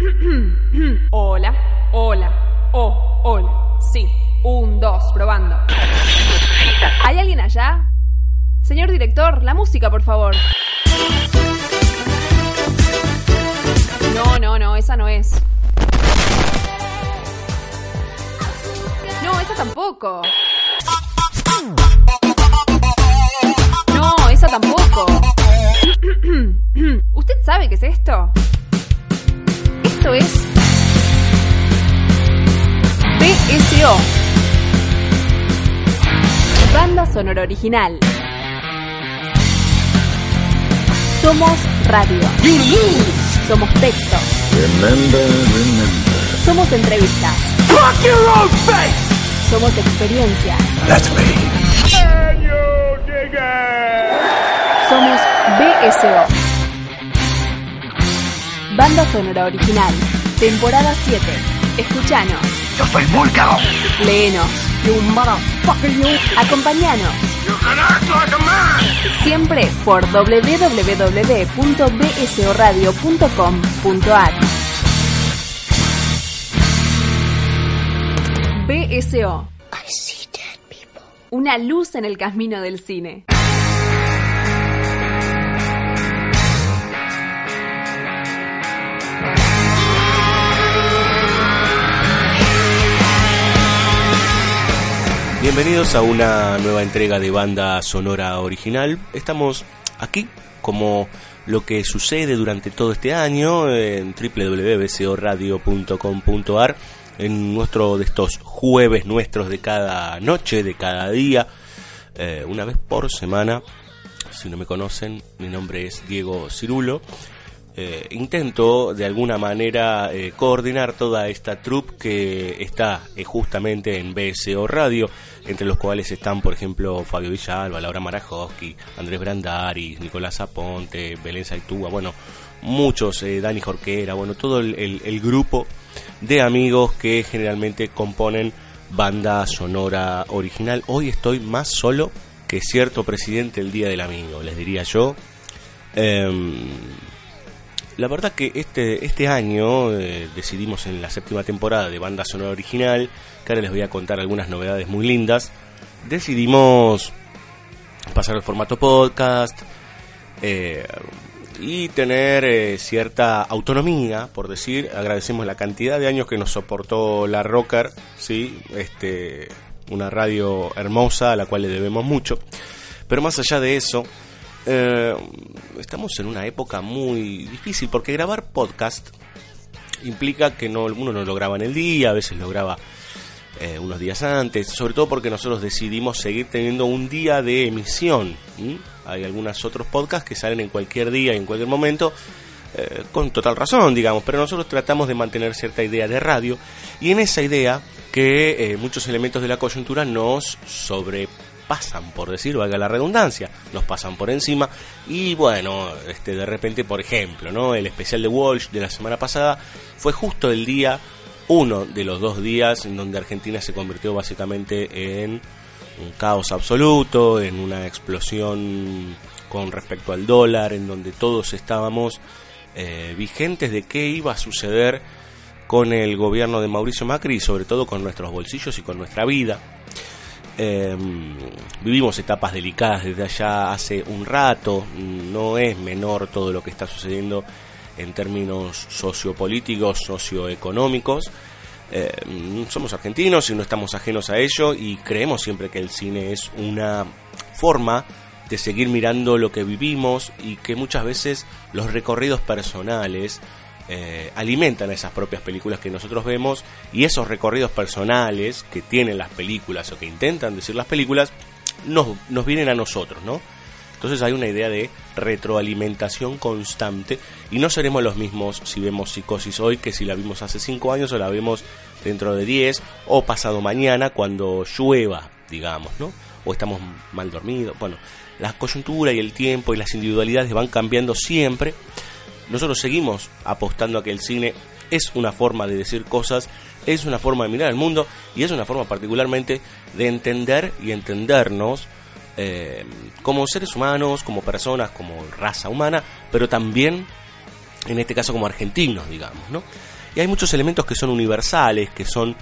Hola, hola, oh, hola. Sí, un, dos, probando. ¿Hay alguien allá? Señor director, la música, por favor. No, no, no, esa no es. No, esa tampoco. No, esa tampoco. ¿Usted sabe qué es esto? Esto es BSO. Banda sonora original. Somos radio. Somos texto. Somos entrevistas. Somos experiencia. Somos BSO. Banda sonora original. Temporada 7. Escuchanos. Yo soy Vulcano. Léenos. Acompañanos. Siempre por www.bsoradio.com.ar. BSO. Una luz en el camino del cine. Bienvenidos a una nueva entrega de banda sonora original. Estamos aquí como lo que sucede durante todo este año en www.bcoradio.com.ar en nuestro de estos jueves nuestros de cada noche, de cada día, eh, una vez por semana. Si no me conocen, mi nombre es Diego Cirulo. Eh, intento de alguna manera eh, coordinar toda esta troupe que está eh, justamente en BSO Radio, entre los cuales están, por ejemplo, Fabio Villalba, Laura Marajowski, Andrés Brandari, Nicolás Aponte, Belén Saitúa, bueno, muchos, Dani Jorquera, bueno, todo el grupo de amigos que generalmente componen banda sonora original. Hoy estoy más solo que cierto presidente el Día del Amigo, les diría yo. Em, la verdad que este, este año eh, decidimos en la séptima temporada de Banda Sonora Original, que ahora les voy a contar algunas novedades muy lindas, decidimos pasar al formato podcast eh, y tener eh, cierta autonomía, por decir, agradecemos la cantidad de años que nos soportó la Rocker, ¿sí? este, una radio hermosa a la cual le debemos mucho, pero más allá de eso, eh, estamos en una época muy difícil porque grabar podcast implica que no uno no lo graba en el día, a veces lo graba eh, unos días antes, sobre todo porque nosotros decidimos seguir teniendo un día de emisión. Hay algunos otros podcasts que salen en cualquier día, en cualquier momento, eh, con total razón, digamos, pero nosotros tratamos de mantener cierta idea de radio y en esa idea que muchos elementos de la coyuntura nos sobrepasan, por decir, valga la redundancia, nos pasan por encima y bueno, este de repente, por ejemplo, ¿no? El especial de Walsh de la semana pasada fue justo el día uno de los dos días en donde Argentina se convirtió básicamente en un caos absoluto, en una explosión con respecto al dólar, en donde todos estábamos eh, vigentes de qué iba a suceder con el gobierno de Mauricio Macri y sobre todo con nuestros bolsillos y con nuestra vida. Eh, vivimos etapas delicadas desde allá hace un rato, no es menor todo lo que está sucediendo en términos sociopolíticos, socioeconómicos. Eh, somos argentinos y no estamos ajenos a ello y creemos siempre que el cine es una forma de seguir mirando lo que vivimos y que muchas veces los recorridos personales eh, alimentan esas propias películas que nosotros vemos y esos recorridos personales que tienen las películas o que intentan decir las películas nos, nos vienen a nosotros, ¿no? Entonces hay una idea de retroalimentación constante y no seremos los mismos si vemos psicosis hoy que si la vimos hace 5 años o la vemos dentro de 10 o pasado mañana cuando llueva, digamos, ¿no? O estamos mal dormidos. Bueno, la coyuntura y el tiempo y las individualidades van cambiando siempre. Nosotros seguimos apostando a que el cine es una forma de decir cosas, es una forma de mirar el mundo y es una forma particularmente de entender y entendernos eh, como seres humanos, como personas, como raza humana, pero también en este caso como argentinos, digamos, ¿no? Y hay muchos elementos que son universales, que son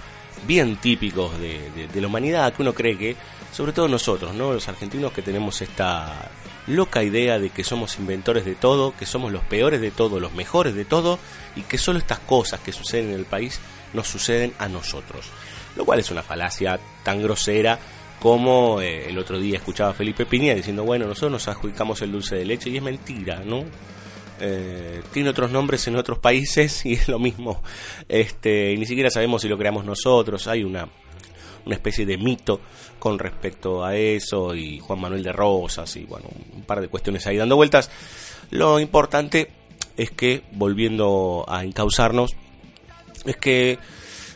bien típicos de, de, la humanidad, que uno cree que, sobre todo nosotros, ¿no? Los argentinos que tenemos esta loca idea de que somos inventores de todo, que somos los peores de todo, los mejores de todo, y que solo estas cosas que suceden en el país nos suceden a nosotros. Lo cual es una falacia tan grosera como eh, el otro día escuchaba a Felipe Piña diciendo, bueno, nosotros nos adjudicamos el dulce de leche, y es mentira, ¿no? Eh, tiene otros nombres en otros países y es lo mismo. Este, ni siquiera sabemos si lo creamos nosotros. Hay una, una especie de mito con respecto a eso y Juan Manuel de Rosas y bueno, un par de cuestiones ahí dando vueltas. Lo importante es que, volviendo a encauzarnos, es que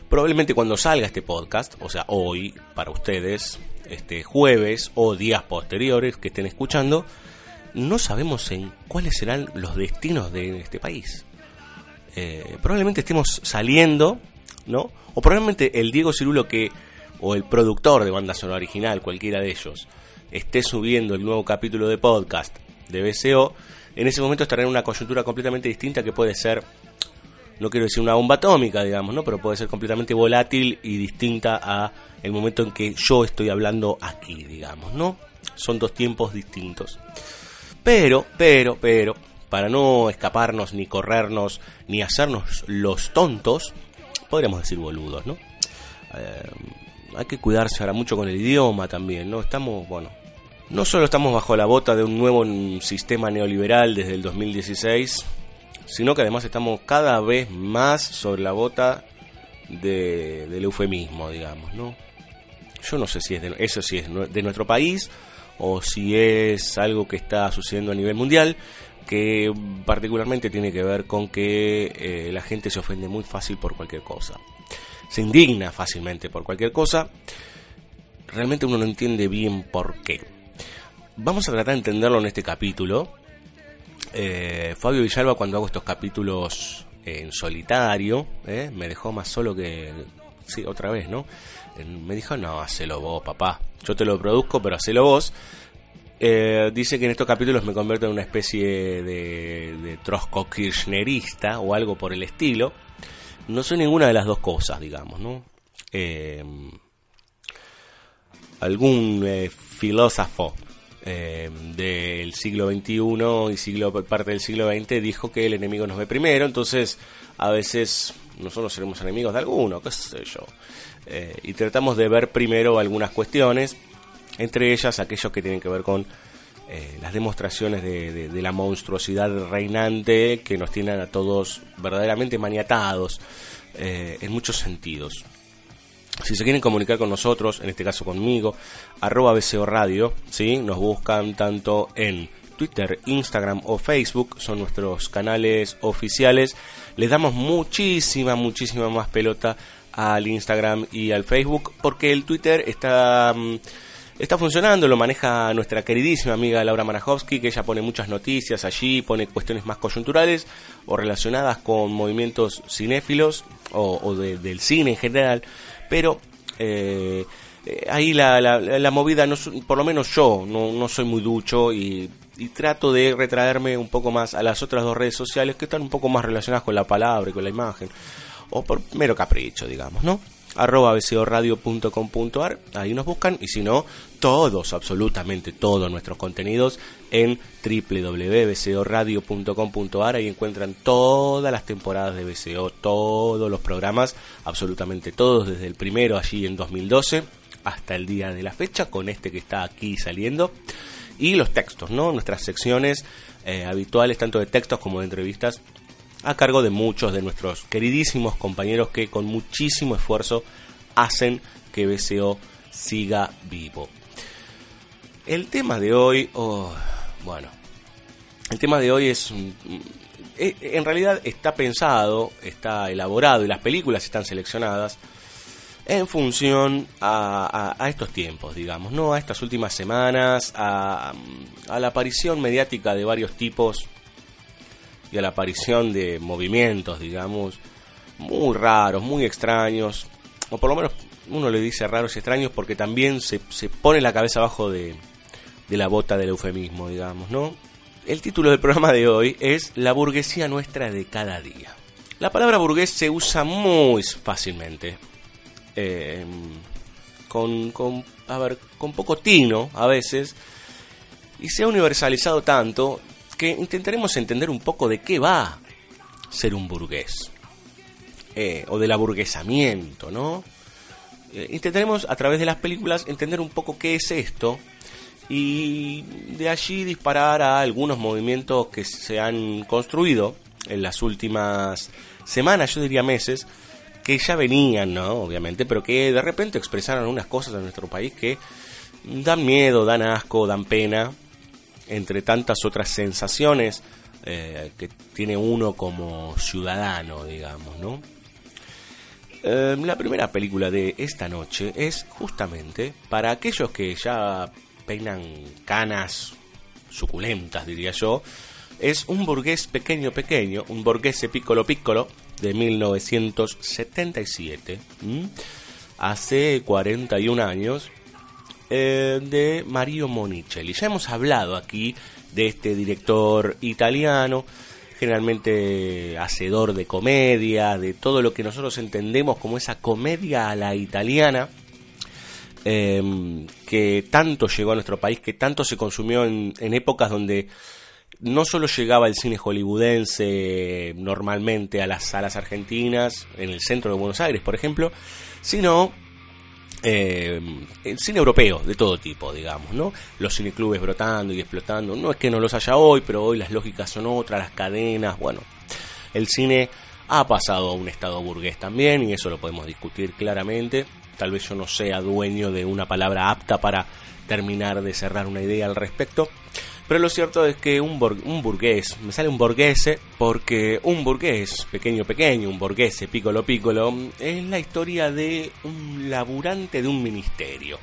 probablemente cuando salga este podcast, o sea, hoy para ustedes, este jueves o días posteriores que estén escuchando, no sabemos en cuáles serán los destinos de este país. Eh, probablemente estemos saliendo, ¿no? O probablemente el Diego Cirulo que, o el productor de banda sonora original, cualquiera de ellos, esté subiendo el nuevo capítulo de podcast de BCO, en ese momento estará en una coyuntura completamente distinta que puede ser, no quiero decir una bomba atómica, digamos, ¿no? Pero puede ser completamente volátil y distinta a el momento en que yo estoy hablando aquí, digamos, ¿no? Son dos tiempos distintos. Pero, pero, pero, para no escaparnos, ni corrernos, ni hacernos los tontos, podríamos decir boludos, ¿no? Eh, hay que cuidarse ahora mucho con el idioma también, ¿no? Estamos, bueno, no solo estamos bajo la bota de un nuevo sistema neoliberal desde el 2016, sino que además estamos cada vez más sobre la bota de, del eufemismo, digamos, ¿no? Yo no sé si es eso sí es de nuestro país o si es algo que está sucediendo a nivel mundial, que particularmente tiene que ver con que eh, la gente se ofende muy fácil por cualquier cosa. Se indigna fácilmente por cualquier cosa. Realmente uno no entiende bien por qué. Vamos a tratar de entenderlo en este capítulo. Eh, Fabio Villalba cuando hago estos capítulos en solitario, eh, me dejó más solo que... Sí, otra vez, ¿no? me dijo, no, hacelo vos, papá. Yo te lo produzco, pero hacelo vos. Eh, dice que en estos capítulos me convierto en una especie de, de Kirchnerista o algo por el estilo. No soy ninguna de las dos cosas, digamos, ¿no? Eh, algún eh, filósofo del siglo XXI y siglo, parte del siglo XX dijo que el enemigo nos ve primero, entonces a veces nosotros seremos enemigos de alguno, qué sé yo. Eh, y tratamos de ver primero algunas cuestiones, entre ellas aquellos que tienen que ver con eh, las demostraciones de, la monstruosidad reinante que nos tienen a todos verdaderamente maniatados eh, en muchos sentidos. Si se quieren comunicar con nosotros, en este caso conmigo, arroba BCO Radio, nos buscan tanto en Twitter, Instagram o Facebook, son nuestros canales oficiales. Les damos muchísima, muchísima más pelota al Instagram y al Facebook, porque el Twitter está, mm, está funcionando, lo maneja nuestra queridísima amiga Laura Marajowski, que ella pone muchas noticias allí, pone cuestiones más coyunturales o relacionadas con movimientos cinéfilos o, del cine en general, pero eh, eh, ahí la, la, movida, no, por lo menos yo, no, soy muy ducho y trato de retraerme un poco más a las otras dos redes sociales que están un poco más relacionadas con la palabra y con la imagen o por mero capricho, digamos, ¿no? Arroba bcoradio.com.ar, ahí nos buscan, y si no, todos, absolutamente todos nuestros contenidos en www.bcoradio.com.ar, ahí encuentran todas las temporadas de BCO, todos los programas, absolutamente todos, desde el primero allí en 2012 hasta el día de la fecha, con este que está aquí saliendo, y los textos, ¿no? Nuestras secciones eh, habituales, tanto de textos como de entrevistas, a cargo de muchos de nuestros queridísimos compañeros que con muchísimo esfuerzo hacen que BCO siga vivo. El tema de hoy, oh, bueno, el tema de hoy es, eh, en realidad está pensado, está elaborado y las películas están seleccionadas en función a, estos tiempos, digamos, ¿no? A estas últimas semanas, a, a la aparición mediática de varios tipos y a la aparición de movimientos, digamos, muy raros, muy extraños, o por lo menos uno le dice raros y extraños porque también se, se pone la cabeza abajo de, de la bota del eufemismo, digamos, ¿no? el título del programa de hoy es La burguesía nuestra de cada día. La palabra burgués se usa muy fácilmente. Eh, con, con, a ver, con poco tino a veces. Y se ha universalizado tanto que intentaremos entender un poco de qué va ser un burgués. Eh, o del aburguesamiento, ¿no? Eh, intentaremos a través de las películas entender un poco qué es esto y de allí disparar a algunos movimientos que se han construido en las últimas semanas, yo diría meses, que ya venían, ¿no? Obviamente, pero que de repente expresaron unas cosas en nuestro país que dan miedo, dan asco, dan pena, entre tantas otras sensaciones eh, que tiene uno como ciudadano, digamos, ¿no? Eh, la primera película de esta noche es justamente para aquellos que ya peinan canas suculentas, diría yo. Es un burgués pequeño, pequeño, un burgués piccolo piccolo de 1977, hace 41 años, eh, de Mario Monicelli. Ya hemos hablado aquí de este director italiano, generalmente hacedor de comedia, de todo lo que nosotros entendemos como esa comedia a la italiana, Em, que tanto llegó a nuestro país, que tanto se consumió en, épocas donde no solo llegaba el cine hollywoodense normalmente a las salas argentinas, en el centro de Buenos Aires, por ejemplo, sino el cine europeo de todo tipo, digamos, ¿no? Los cineclubes brotando y explotando. No es que no los haya hoy, pero hoy las lógicas son otras, las cadenas, bueno. El cine ha pasado a un estado burgués también y eso lo podemos discutir claramente tal vez yo no sea dueño de una palabra apta para terminar de cerrar una idea al respecto. Pero lo cierto es que un, un burgués, me sale un burguese porque un burgués, pequeño pequeño, un burguese, piccolo piccolo, es la historia de un laburante de un ministerio.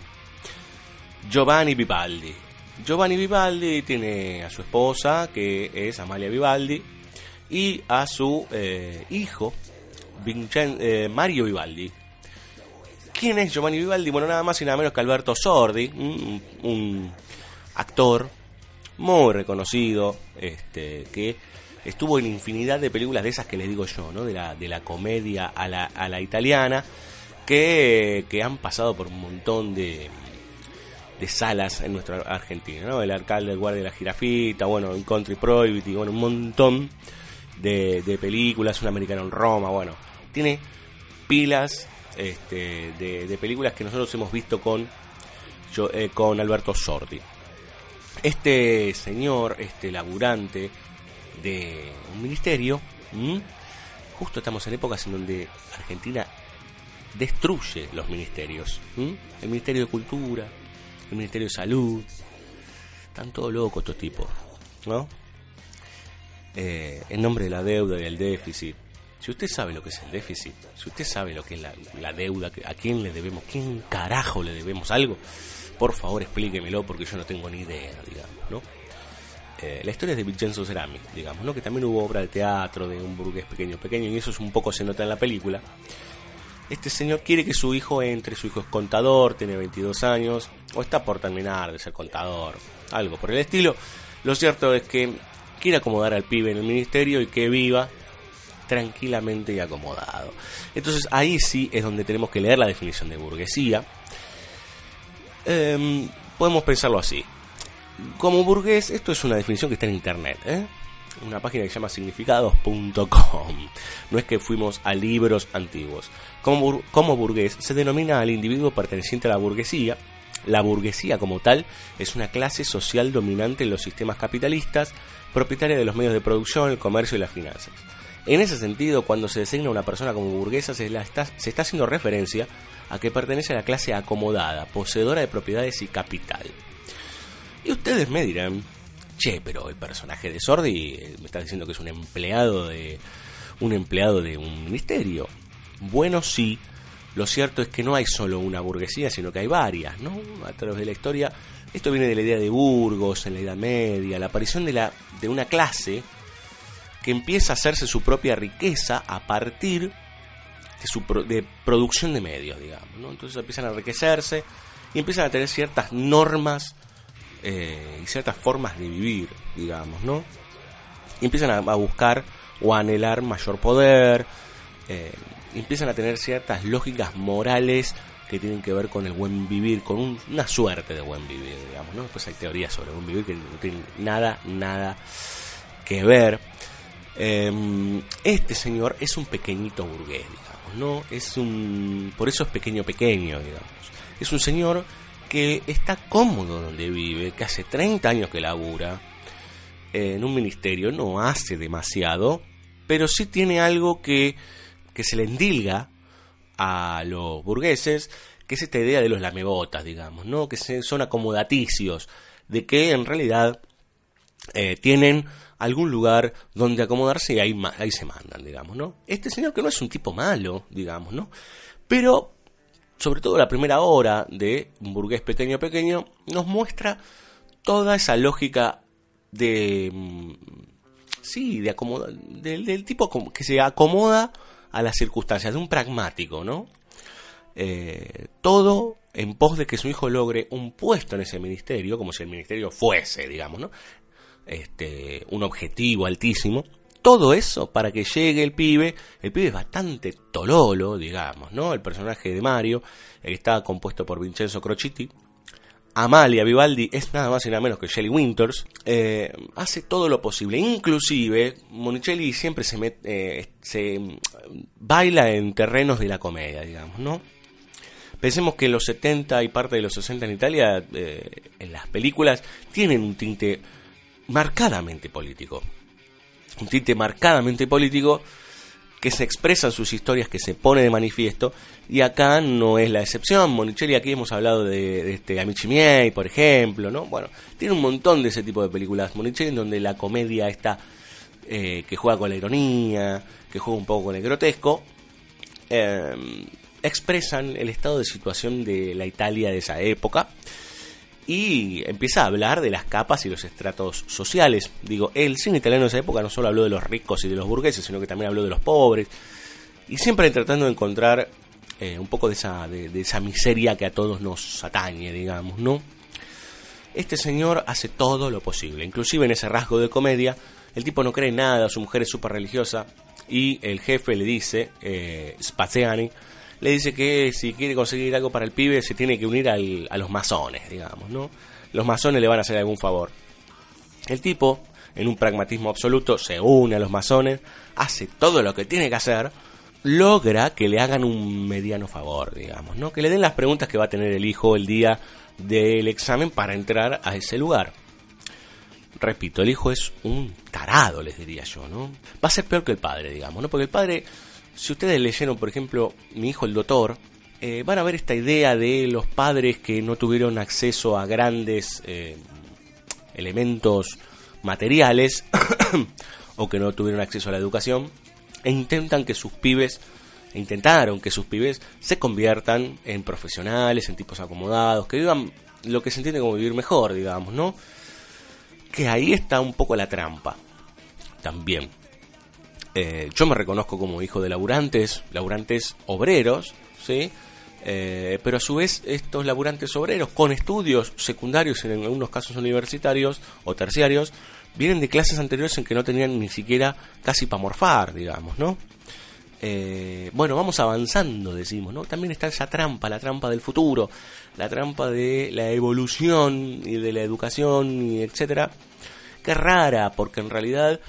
Giovanni Vivaldi. Giovanni Vivaldi tiene a su esposa, que es Amalia Vivaldi, y a su eh, hijo, eh, Mario Vivaldi, ¿Quién es Giovanni Vivaldi? Bueno, nada más y nada menos que Alberto Sordi, un, actor muy reconocido, este, que estuvo en infinidad de películas de esas que les digo yo, ¿no? De la, de la comedia a la, a la italiana, que, que han pasado por un montón de, de salas en nuestra Argentina, ¿no? El alcalde, el guardia de la jirafita, bueno, un Country Prohibity, bueno, un montón de, de películas, un americano en Roma, bueno, tiene pilas este, de, películas que nosotros hemos visto con, eh, con Alberto Sordi. Este señor, este laburante de un ministerio, justo estamos en épocas en donde Argentina destruye los ministerios. El Ministerio de Cultura, el Ministerio de Salud, están todos locos estos tipos, ¿no? Eh, en nombre de la deuda y del déficit, si usted sabe lo que es el déficit, si usted sabe lo que es la, deuda, a quién le debemos, quién carajo le debemos algo, por favor explíquemelo porque yo no tengo ni idea, digamos, ¿no? Eh, la historia es de Vincenzo Cerami, digamos, ¿no? Que también hubo obra de teatro de un burgués pequeño, pequeño, y eso es un poco se nota en la película. Este señor quiere que su hijo entre, su hijo es contador, tiene 22 años, o está por terminar de ser contador, algo por el estilo. Lo cierto es que quiere acomodar al pibe en el ministerio y que viva tranquilamente y acomodado. Entonces ahí sí es donde tenemos que leer la definición de burguesía. Em, podemos pensarlo así. Como burgués, esto es una definición que está en internet, ¿eh? una página que se llama significados.com. No es que fuimos a libros antiguos. Como, como burgués se denomina al individuo perteneciente a la burguesía. La burguesía como tal es una clase social dominante en los sistemas capitalistas, propietaria de los medios de producción, el comercio y las finanzas. En ese sentido, cuando se designa a una persona como burguesa, se, está, haciendo referencia a que pertenece a la clase acomodada, poseedora de propiedades y capital. Y ustedes me dirán, che, pero el personaje de Sordi eh, me está diciendo que es un empleado de un empleado de un ministerio. Bueno, sí. Lo cierto es que no hay solo una burguesía, sino que hay varias, ¿no? A través de la historia, esto viene de la idea de Burgos en la Edad Media, la aparición de la de una clase que empieza a hacerse su propia riqueza a partir de, su de producción de medios, digamos. ¿no? Entonces empiezan a enriquecerse y empiezan a tener ciertas normas eh, y ciertas formas de vivir. digamos, ¿no? Y empiezan a, buscar o a anhelar mayor poder, eh, empiezan a tener ciertas lógicas morales que tienen que ver con el buen vivir, con una suerte de buen vivir, digamos, ¿no? Después hay teorías sobre el buen vivir que no tienen nada, nada que ver. Em, este señor es un pequeñito burgués, digamos, ¿no? Es un... Por eso es pequeño, pequeño, digamos. Es un señor que está cómodo donde vive, que hace 30 años que labura en un ministerio, no hace demasiado, pero sí tiene algo que, que se le endilga a los burgueses, que es esta idea de los lamebotas, digamos, ¿no? Que son acomodaticios, de que en realidad eh, tienen algún lugar donde acomodarse y ahí, ahí se mandan, digamos, ¿no? Este señor que no es un tipo malo, digamos, ¿no? Pero, sobre todo la primera hora de un burgués pequeño pequeño, nos muestra toda esa lógica de... Mm, sí, de acomodar, del tipo que se acomoda a las circunstancias, de un pragmático, ¿no? Eh, todo en pos de que su hijo logre un puesto en ese ministerio, como si el ministerio fuese, digamos, ¿no? Este, un objetivo altísimo. Todo eso para que llegue el pibe. El pibe es bastante tololo, digamos, ¿no? El personaje de Mario, está compuesto por Vincenzo Crociti, Amalia Vivaldi es nada más y nada menos que Shelley Winters, eh, hace todo lo posible. Inclusive, Monicelli siempre se, eh, se mm, baila en terrenos de la comedia, digamos, ¿no? Pensemos que los 70 y parte de los 60 en Italia, eh, en las películas, tienen un tinte marcadamente político. Un tinte marcadamente político que se expresan sus historias, que se pone de manifiesto, y acá no es la excepción. Monicelli, aquí hemos hablado de, este Amici Miei, por ejemplo, ¿no? Bueno, tiene un montón de ese tipo de películas. Monicelli, en donde la comedia está, eh, que juega con la ironía, que juega un poco con el grotesco, eh, expresan el estado de situación de la Italia de esa época y empieza a hablar de las capas y los estratos sociales. Digo, el cine italiano de esa época no solo habló de los ricos y de los burgueses, sino que también habló de los pobres. Y siempre tratando de encontrar eh, un poco de esa, de, esa miseria que a todos nos atañe, digamos, ¿no? Este señor hace todo lo posible, inclusive en ese rasgo de comedia, el tipo no cree nada, su mujer es súper religiosa y el jefe le dice, eh, Spaziani, le dice que si quiere conseguir algo para el pibe se tiene que unir al, a los masones, digamos, ¿no? Los masones le van a hacer algún favor. El tipo, en un pragmatismo absoluto, se une a los masones, hace todo lo que tiene que hacer, logra que le hagan un mediano favor, digamos, ¿no? Que le den las preguntas que va a tener el hijo el día del examen para entrar a ese lugar. Repito, el hijo es un tarado, les diría yo, ¿no? Va a ser peor que el padre, digamos, ¿no? Porque el padre si ustedes leyeron, por ejemplo, Mi hijo el doctor, eh, van a ver esta idea de los padres que no tuvieron acceso a grandes eh, elementos materiales o que no tuvieron acceso a la educación e intentan que sus pibes intentaron que sus pibes se conviertan en profesionales, en tipos acomodados, que vivan lo que se entiende como vivir mejor, digamos, ¿no? Que ahí está un poco la trampa también. Eh, yo me reconozco como hijo de laburantes, laburantes obreros, ¿sí? Eh, pero a su vez estos laburantes obreros con estudios secundarios en algunos casos universitarios o terciarios vienen de clases anteriores en que no tenían ni siquiera casi para morfar, digamos, ¿no? Eh, bueno, vamos avanzando, decimos, ¿no? También está esa trampa, la trampa del futuro, la trampa de la evolución y de la educación y etcétera, que rara, porque en realidad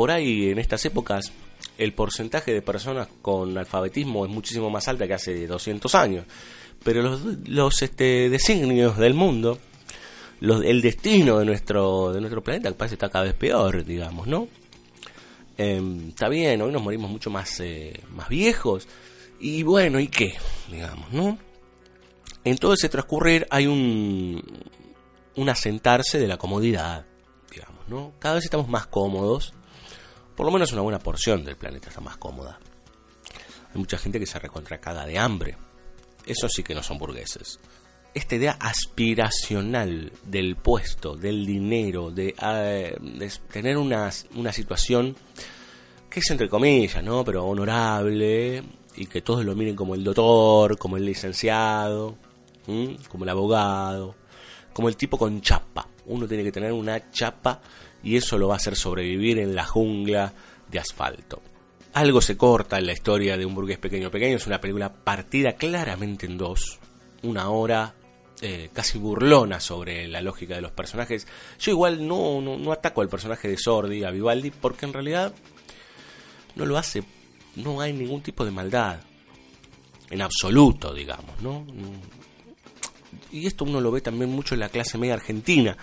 por ahí en estas épocas el porcentaje de personas con alfabetismo es muchísimo más alta que hace 200 años. Pero los, los este, designios del mundo, el destino de nuestro, de nuestro planeta parece que está cada vez peor, digamos, ¿no? Em, está bien, hoy nos morimos mucho más, eh, más viejos. Y bueno, ¿y qué? Digamos, ¿no? En todo ese transcurrir hay un, un asentarse de la comodidad, digamos, ¿no? Cada vez estamos más cómodos por lo menos una buena porción del planeta está más cómoda. Hay mucha gente que se recontracaga de hambre. Eso sí que no son burgueses. Esta idea aspiracional del puesto, del dinero, de, eh, tener una, situación que es entre comillas, ¿no? Pero honorable y que todos lo miren como el doctor, como el licenciado, como el abogado, como el tipo con chapa. Uno tiene que tener una chapa y eso lo va a hacer sobrevivir en la jungla de asfalto. Algo se corta en la historia de un burgués pequeño pequeño, es una película partida claramente en dos, una hora eh, casi burlona sobre la lógica de los personajes. Yo igual no, no, ataco al personaje de Sordi, a Vivaldi, porque en realidad no lo hace, no hay ningún tipo de maldad, en absoluto, digamos, ¿no? Y esto uno lo ve también mucho en la clase media argentina.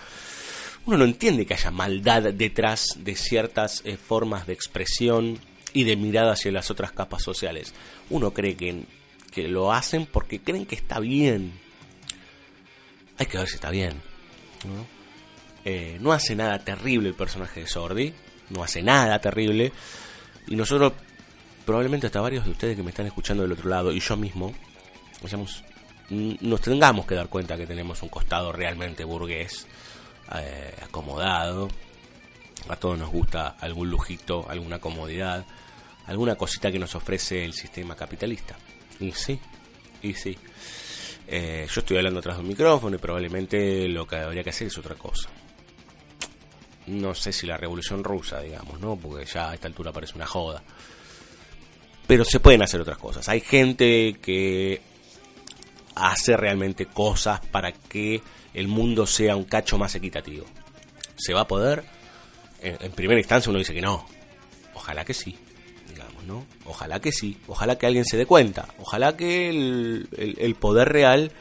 Uno no entiende que haya maldad detrás de ciertas eh, formas de expresión y de mirada hacia las otras capas sociales. Uno cree que, que lo hacen porque creen que está bien. Hay que ver si está bien. ¿no? Eh, no hace nada terrible el personaje de Sordi. No hace nada terrible. Y nosotros, probablemente hasta varios de ustedes que me están escuchando del otro lado, y yo mismo, nos tengamos que dar cuenta que tenemos un costado realmente burgués, eh, acomodado. A todos nos gusta algún lujito, alguna comodidad alguna cosita que nos ofrece el sistema capitalista. Y sí, y sí. Eh, yo estoy hablando atrás de un micrófono y probablemente lo que habría que hacer es otra cosa. No sé si la revolución rusa, digamos, ¿no? Porque ya a esta altura parece una joda. Pero se pueden hacer otras cosas. Hay gente que hace realmente cosas para que el mundo sea un cacho más equitativo. ¿Se va a poder? en primera instancia uno dice que no. Ojalá que sí. Ojalá que sí, ojalá que alguien se dé cuenta, ojalá que el, poder real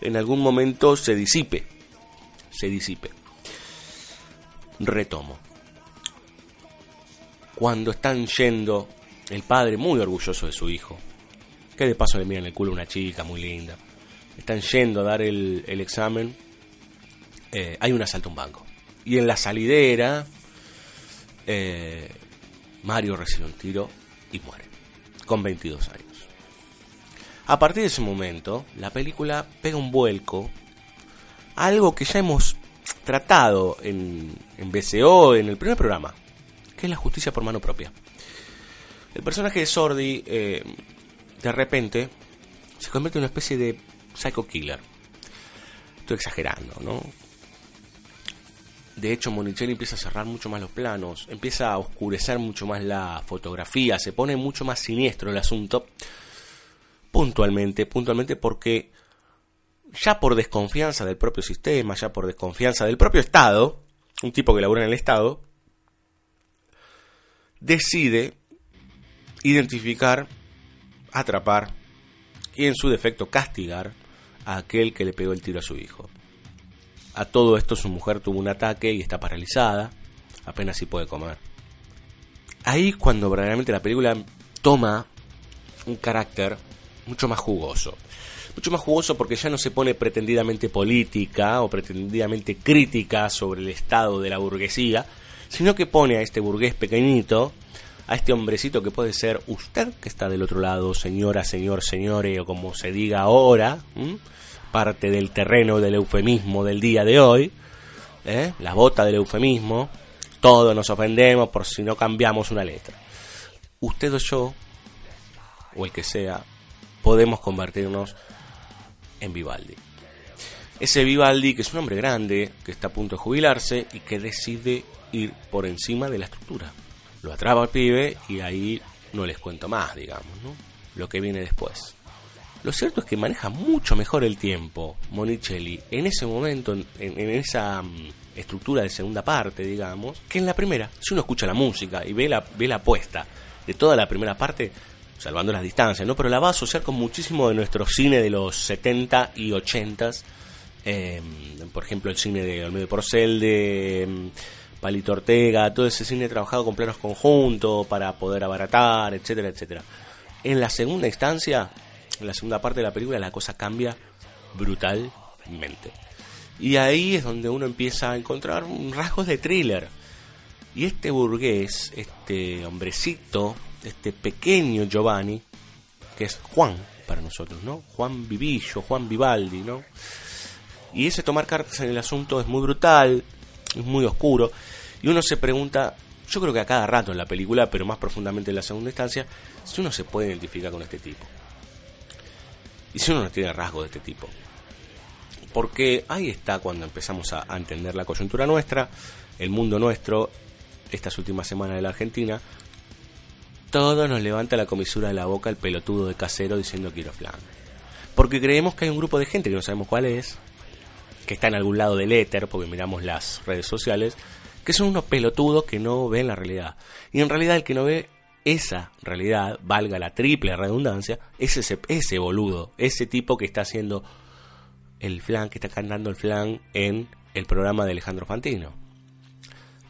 en algún momento se disipe, se disipe. Retomo. Cuando están yendo el padre muy orgulloso de su hijo, que de paso le miran el culo a una chica muy linda, están yendo a dar el, examen, eh, hay un asalto a un banco. Y en la salidera, eh, Mario recibe un tiro y muere, con 22 años. A partir de ese momento, la película pega un vuelco algo que ya hemos tratado en, en BCO, en el primer programa, que es la justicia por mano propia. El personaje de Sordi, eh, de repente, se convierte en una especie de psycho killer. Estoy exagerando, ¿no? De hecho, Monicelli empieza a cerrar mucho más los planos, empieza a oscurecer mucho más la fotografía, se pone mucho más siniestro el asunto. Puntualmente, puntualmente porque ya por desconfianza del propio sistema, ya por desconfianza del propio Estado, un tipo que labora en el Estado, decide identificar, atrapar y en su defecto castigar a aquel que le pegó el tiro a su hijo. A todo esto su mujer tuvo un ataque y está paralizada, apenas si puede comer. Ahí cuando verdaderamente la película toma un carácter mucho más jugoso. Mucho más jugoso porque ya no se pone pretendidamente política o pretendidamente crítica sobre el estado de la burguesía, sino que pone a este burgués pequeñito, a este hombrecito que puede ser usted que está del otro lado, señora, señor, señore, o como se diga ahora, parte del terreno del eufemismo del día de hoy, ¿eh? la bota del eufemismo, todos nos ofendemos por si no cambiamos una letra. Usted o yo, o el que sea, podemos convertirnos en Vivaldi. Ese Vivaldi que es un hombre grande, que está a punto de jubilarse y que decide ir por encima de la estructura. Lo atrapa al pibe y ahí no les cuento más, digamos, ¿no? Lo que viene después. Lo cierto es que maneja mucho mejor el tiempo Monicelli en ese momento, en, esa mm, estructura de segunda parte, digamos, que en la primera. Si uno escucha la música y ve la, ve la apuesta de toda la primera parte, salvando las distancias, ¿no? Pero la va a asociar con muchísimo de nuestro cine de los 70 y 80 em, por ejemplo, el cine de Olmedo Porcel, de em, Palito Ortega, todo ese cine trabajado con planos conjuntos para poder abaratar, etcétera, etcétera. En la segunda instancia, en la segunda parte de la película la cosa cambia brutalmente. Y ahí es donde uno empieza a encontrar rasgos de thriller. Y este burgués, este hombrecito, este pequeño Giovanni, que es Juan para nosotros, ¿no? Juan Vivillo, Juan Vivaldi, ¿no? Y ese tomar cartas en el asunto es muy brutal, es muy oscuro. Y uno se pregunta, yo creo que a cada rato en la película, pero más profundamente en la segunda instancia, si uno se puede identificar con este tipo. Y si uno no tiene rasgos de este tipo, Porque ahí está cuando empezamos a, a entender la coyuntura nuestra, el mundo nuestro, estas últimas semanas de la Argentina, todo nos levanta la comisura de la boca el pelotudo de casero diciendo quiero flan. Porque creemos que hay un grupo de gente que no sabemos cuál es, que está en algún lado del éter, porque miramos las redes sociales, que son unos pelotudos que no ven la realidad. Y en realidad el que no ve esa realidad, valga la triple redundancia, es ese, ese boludo, ese tipo que está haciendo el flan, que está cantando el flan en el programa de Alejandro Fantino.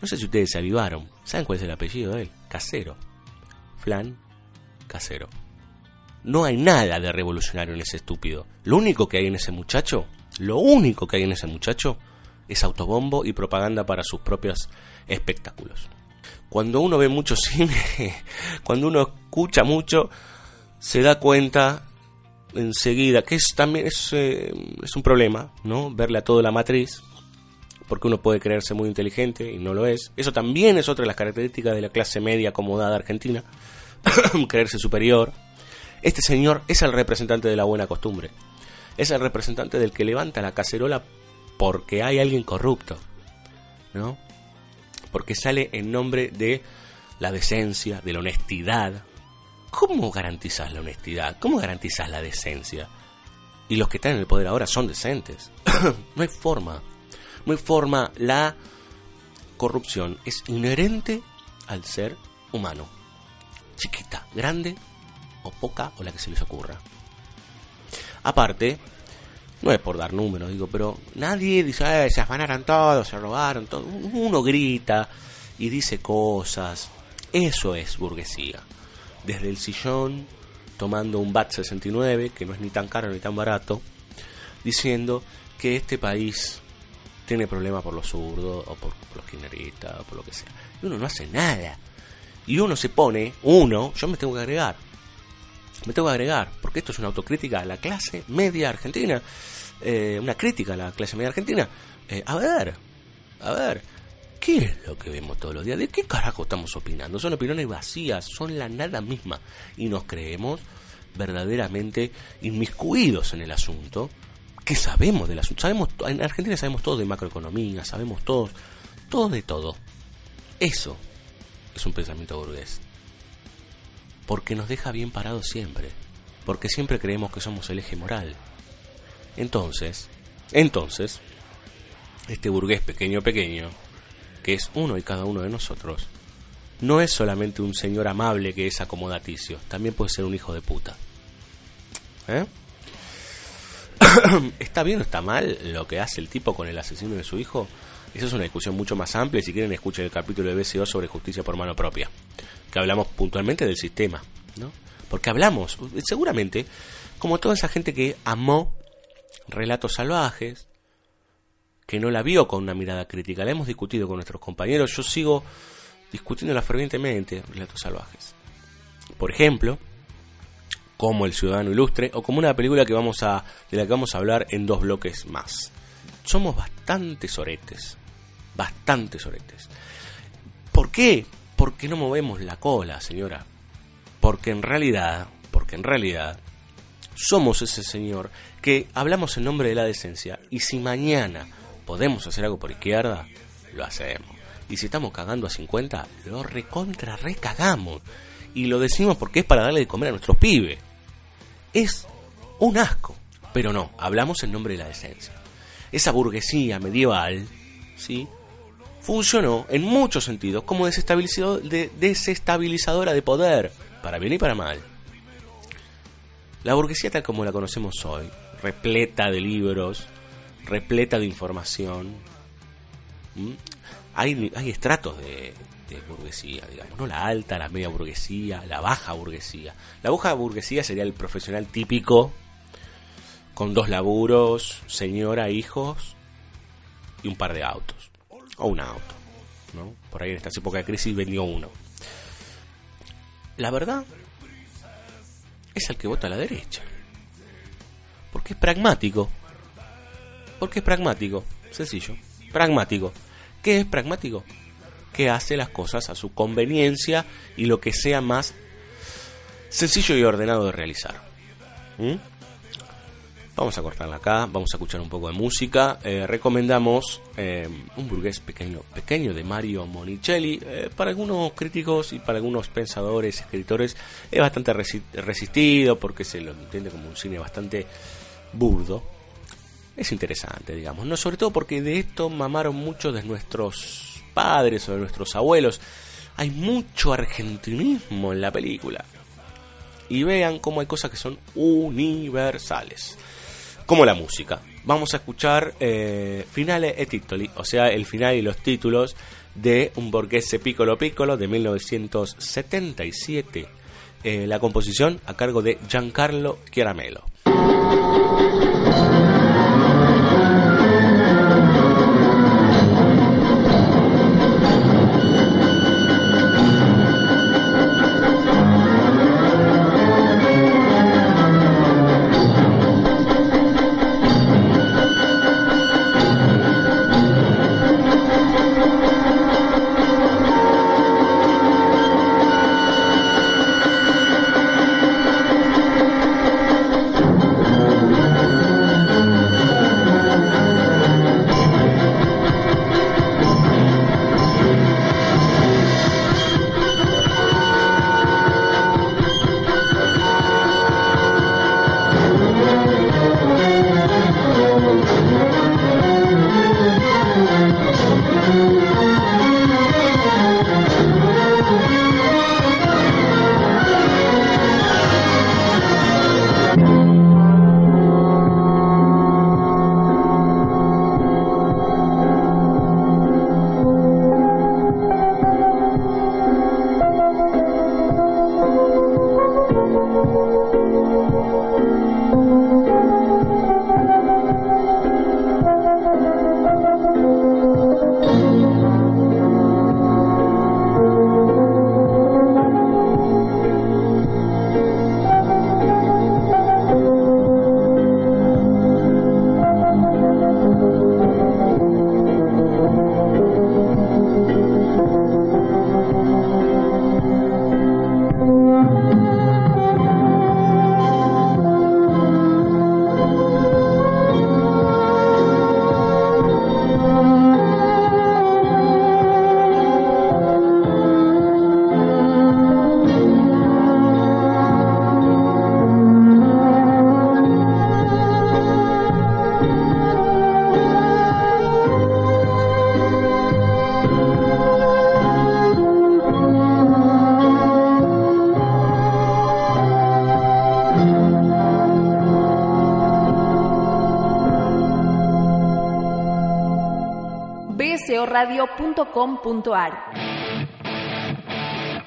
No sé si ustedes se avivaron. ¿Saben cuál es el apellido de él? Casero. Flan Casero. No hay nada de revolucionario en ese estúpido. Lo único que hay en ese muchacho, lo único que hay en ese muchacho es autobombo y propaganda para sus propios espectáculos. Cuando uno ve mucho cine, cuando uno escucha mucho, se da cuenta enseguida que es también es, eh, es un problema, ¿no? Verle a todo la matriz, porque uno puede creerse muy inteligente y no lo es. Eso también es otra de las características de la clase media acomodada argentina, creerse superior. Este señor es el representante de la buena costumbre. Es el representante del que levanta la cacerola porque hay alguien corrupto, ¿no? Porque sale en nombre de la decencia, de la honestidad. ¿Cómo garantizas la honestidad? ¿Cómo garantizas la decencia? Y los que están en el poder ahora son decentes. no hay forma. No hay forma. La corrupción es inherente al ser humano. Chiquita, grande o poca o la que se les ocurra. Aparte, no es por dar números, digo, pero nadie dice, eh, se afanaron todos, se robaron todo. Uno grita y dice cosas. Eso es burguesía. Desde el sillón, tomando un BAT 69, que no es ni tan caro ni tan barato, diciendo que este país tiene problemas por los zurdos, o por, por los kirchneristas, o por lo que sea. Y uno no hace nada. Y uno se pone, uno, yo me tengo que agregar, me tengo que agregar, porque esto es una autocrítica a la clase media argentina, eh, una crítica a la clase media argentina. Eh, a ver, a ver, ¿qué es lo que vemos todos los días? ¿De qué carajo estamos opinando? Son opiniones vacías, son la nada misma. Y nos creemos verdaderamente inmiscuidos en el asunto. ¿Qué sabemos del asunto? Sabemos, en Argentina sabemos todo de macroeconomía, sabemos todo, todo de todo. Eso es un pensamiento burgués porque nos deja bien parados siempre, porque siempre creemos que somos el eje moral. Entonces, entonces, este burgués pequeño pequeño, que es uno y cada uno de nosotros, no es solamente un señor amable que es acomodaticio, también puede ser un hijo de puta. ¿Eh? ¿Está bien o está mal lo que hace el tipo con el asesino de su hijo? Esa es una discusión mucho más amplia. Si quieren, escuchen el capítulo de BCO sobre justicia por mano propia que hablamos puntualmente del sistema, ¿no? Porque hablamos, seguramente, como toda esa gente que amó relatos salvajes, que no la vio con una mirada crítica, la hemos discutido con nuestros compañeros, yo sigo discutiéndola fervientemente, relatos salvajes. Por ejemplo, como El Ciudadano Ilustre, o como una película que vamos a, de la que vamos a hablar en dos bloques más. Somos bastante soretes, bastante soretes. ¿Por qué? ¿Por qué no movemos la cola, señora? Porque en realidad, porque en realidad, somos ese señor que hablamos en nombre de la decencia y si mañana podemos hacer algo por izquierda, lo hacemos. Y si estamos cagando a 50, lo recontra recagamos. Y lo decimos porque es para darle de comer a nuestros pibes. Es un asco. Pero no, hablamos en nombre de la decencia. Esa burguesía medieval, ¿sí? Funcionó en muchos sentidos como desestabilizadora de poder, para bien y para mal. La burguesía tal como la conocemos hoy, repleta de libros, repleta de información, hay, estratos de, de, burguesía, digamos, ¿no? La alta, la media burguesía, la baja burguesía. La baja burguesía sería el profesional típico, con dos laburos, señora, hijos y un par de autos o un auto. ¿no? Por ahí en esta época de crisis vendió uno. La verdad es el que vota a la derecha. Porque es pragmático. Porque es pragmático. Sencillo. Pragmático. ¿Qué es pragmático? Que hace las cosas a su conveniencia y lo que sea más sencillo y ordenado de realizar. ¿Mm? Vamos a cortarla acá, vamos a escuchar un poco de música. Eh, recomendamos eh, un burgués pequeño, pequeño de Mario Monicelli. Eh, para algunos críticos y para algunos pensadores, escritores, es bastante resistido porque se lo entiende como un cine bastante burdo. Es interesante, digamos, no sobre todo porque de esto mamaron muchos de nuestros padres o de nuestros abuelos. Hay mucho argentinismo en la película. Y vean cómo hay cosas que son universales como la música. Vamos a escuchar eh, finales e titoli, o sea, el final y los títulos de un Borghese Piccolo Piccolo de 1977. Eh, la composición a cargo de Giancarlo Chiaramelo.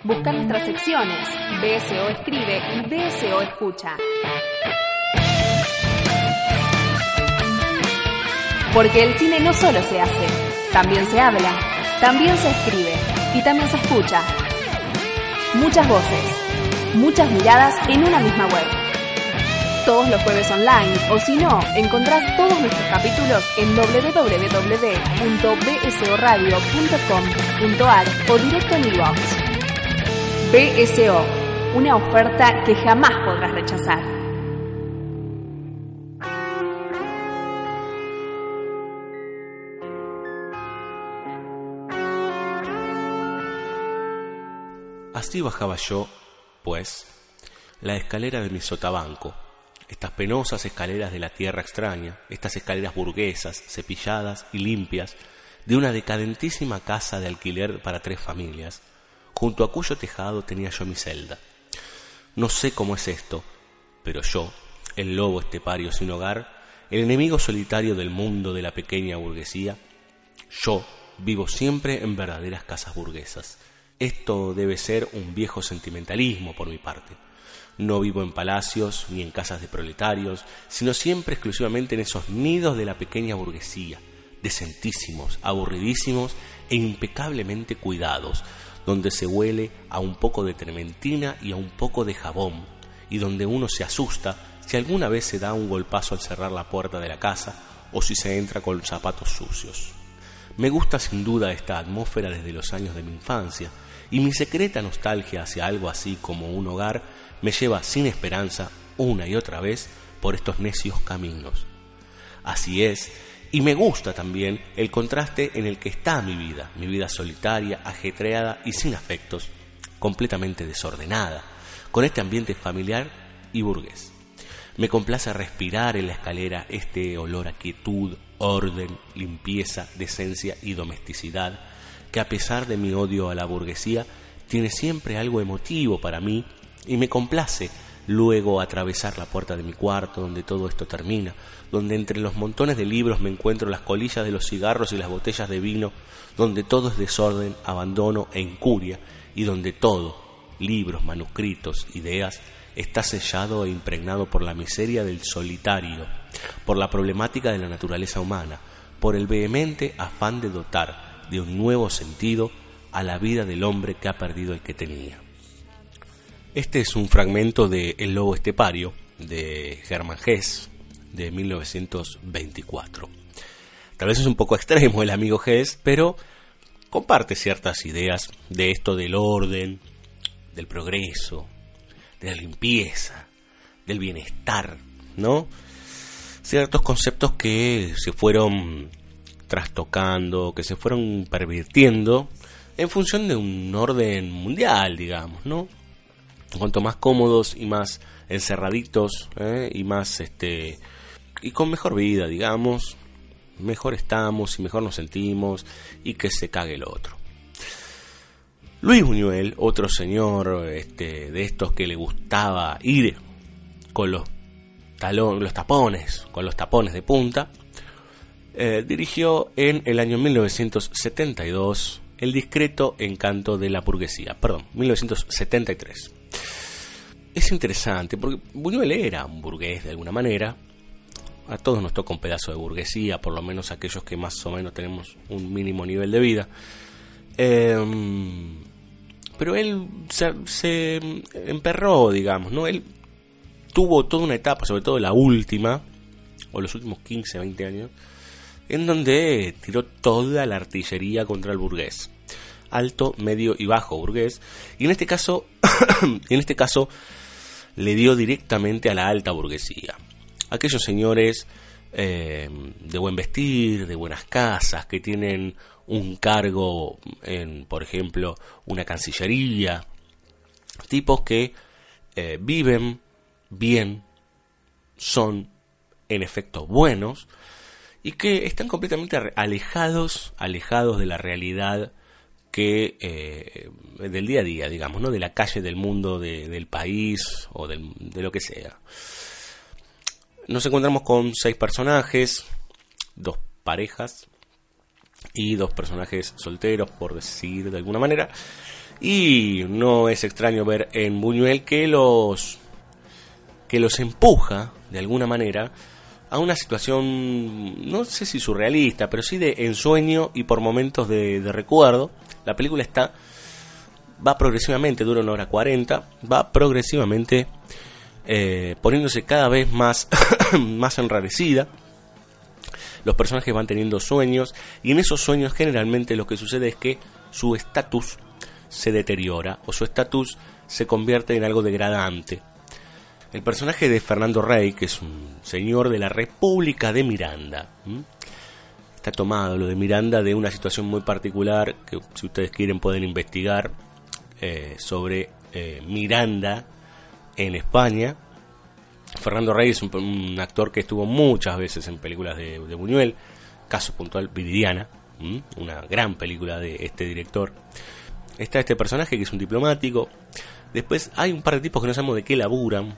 Busca nuestras secciones, BSO Escribe y BSO Escucha. Porque el cine no solo se hace, también se habla, también se escribe y también se escucha. Muchas voces, muchas miradas en una misma web todos los jueves online o si no, encontrás todos nuestros capítulos en www.bsoradio.com.ar o directo en iVoox. BSO, una oferta que jamás podrás rechazar. Así bajaba yo, pues, la escalera de mi sotabanco estas penosas escaleras de la tierra extraña, estas escaleras burguesas, cepilladas y limpias, de una decadentísima casa de alquiler para tres familias, junto a cuyo tejado tenía yo mi celda. No sé cómo es esto, pero yo, el lobo estepario sin hogar, el enemigo solitario del mundo de la pequeña burguesía, yo vivo siempre en verdaderas casas burguesas. Esto debe ser un viejo sentimentalismo por mi parte. No vivo en palacios ni en casas de proletarios, sino siempre exclusivamente en esos nidos de la pequeña burguesía, decentísimos, aburridísimos e impecablemente cuidados, donde se huele a un poco de trementina y a un poco de jabón, y donde uno se asusta si alguna vez se da un golpazo al cerrar la puerta de la casa o si se entra con zapatos sucios. Me gusta sin duda esta atmósfera desde los años de mi infancia, y mi secreta nostalgia hacia algo así como un hogar me lleva sin esperanza, una y otra vez, por estos necios caminos. Así es, y me gusta también el contraste en el que está mi vida, mi vida solitaria, ajetreada y sin afectos, completamente desordenada, con este ambiente familiar y burgués. Me complace respirar en la escalera este olor a quietud, orden, limpieza, decencia y domesticidad, que a pesar de mi odio a la burguesía, tiene siempre algo emotivo para mí y me complace luego atravesar la puerta de mi cuarto donde todo esto termina, donde entre los montones de libros me encuentro las colillas de los cigarros y las botellas de vino, donde todo es desorden, abandono e incuria, y donde todo, libros, manuscritos, ideas, está sellado e impregnado por la miseria del solitario, por la problemática de la naturaleza humana, por el vehemente afán de dotar de un nuevo sentido a la vida del hombre que ha perdido el que tenía. Este es un fragmento de El lobo estepario de Germán Hess de 1924. Tal vez es un poco extremo el amigo Hess, pero comparte ciertas ideas de esto del orden, del progreso, de la limpieza, del bienestar, ¿no? Ciertos conceptos que se fueron trastocando, que se fueron pervirtiendo en función de un orden mundial, digamos, ¿no? Cuanto más cómodos y más encerraditos ¿eh? y más este y con mejor vida digamos mejor estamos y mejor nos sentimos y que se cague el otro Luis Buñuel otro señor este de estos que le gustaba ir con los talón, los tapones con los tapones de punta eh, dirigió en el año 1972 el discreto encanto de la burguesía perdón 1973 es interesante, porque Buñuel era un burgués de alguna manera. A todos nos toca un pedazo de burguesía, por lo menos aquellos que más o menos tenemos un mínimo nivel de vida. Em, pero él se, emperró, digamos, ¿no? Él tuvo toda una etapa, sobre todo la última, o los últimos 15, 20 años, en donde tiró toda la artillería contra el burgués. Alto, medio y bajo burgués. Y en este caso, en este caso, le dio directamente a la alta burguesía. Aquellos señores eh, de buen vestir, de buenas casas, que tienen un cargo en, por ejemplo, una cancillería, tipos que eh, viven bien, son en efecto buenos y que están completamente alejados, alejados de la realidad que eh, del día a día, digamos, ¿no? De la calle, del mundo, del país o de lo que sea. Nos encontramos con seis personajes, dos parejas y dos personajes solteros, por decir de alguna manera. Y no es extraño ver en Buñuel que los que los empuja de alguna manera a una situación, no sé si surrealista, pero sí de ensueño y por momentos de, recuerdo. La película está, va progresivamente, dura una hora 40, va progresivamente eh, poniéndose cada vez más, más enrarecida. Los personajes van teniendo sueños y en esos sueños generalmente lo que sucede es que su estatus se deteriora o su estatus se convierte en algo degradante el personaje de Fernando Rey, que es un señor de la República de Miranda, está tomado lo de Miranda de una situación muy particular que si ustedes quieren pueden investigar eh, sobre eh, Miranda en España. Fernando Rey es un, actor que estuvo muchas veces en películas de, Buñuel, caso puntual Viridiana, una gran película de este director. Está este personaje que es un diplomático. Después hay un par de tipos que no sabemos de qué laburan,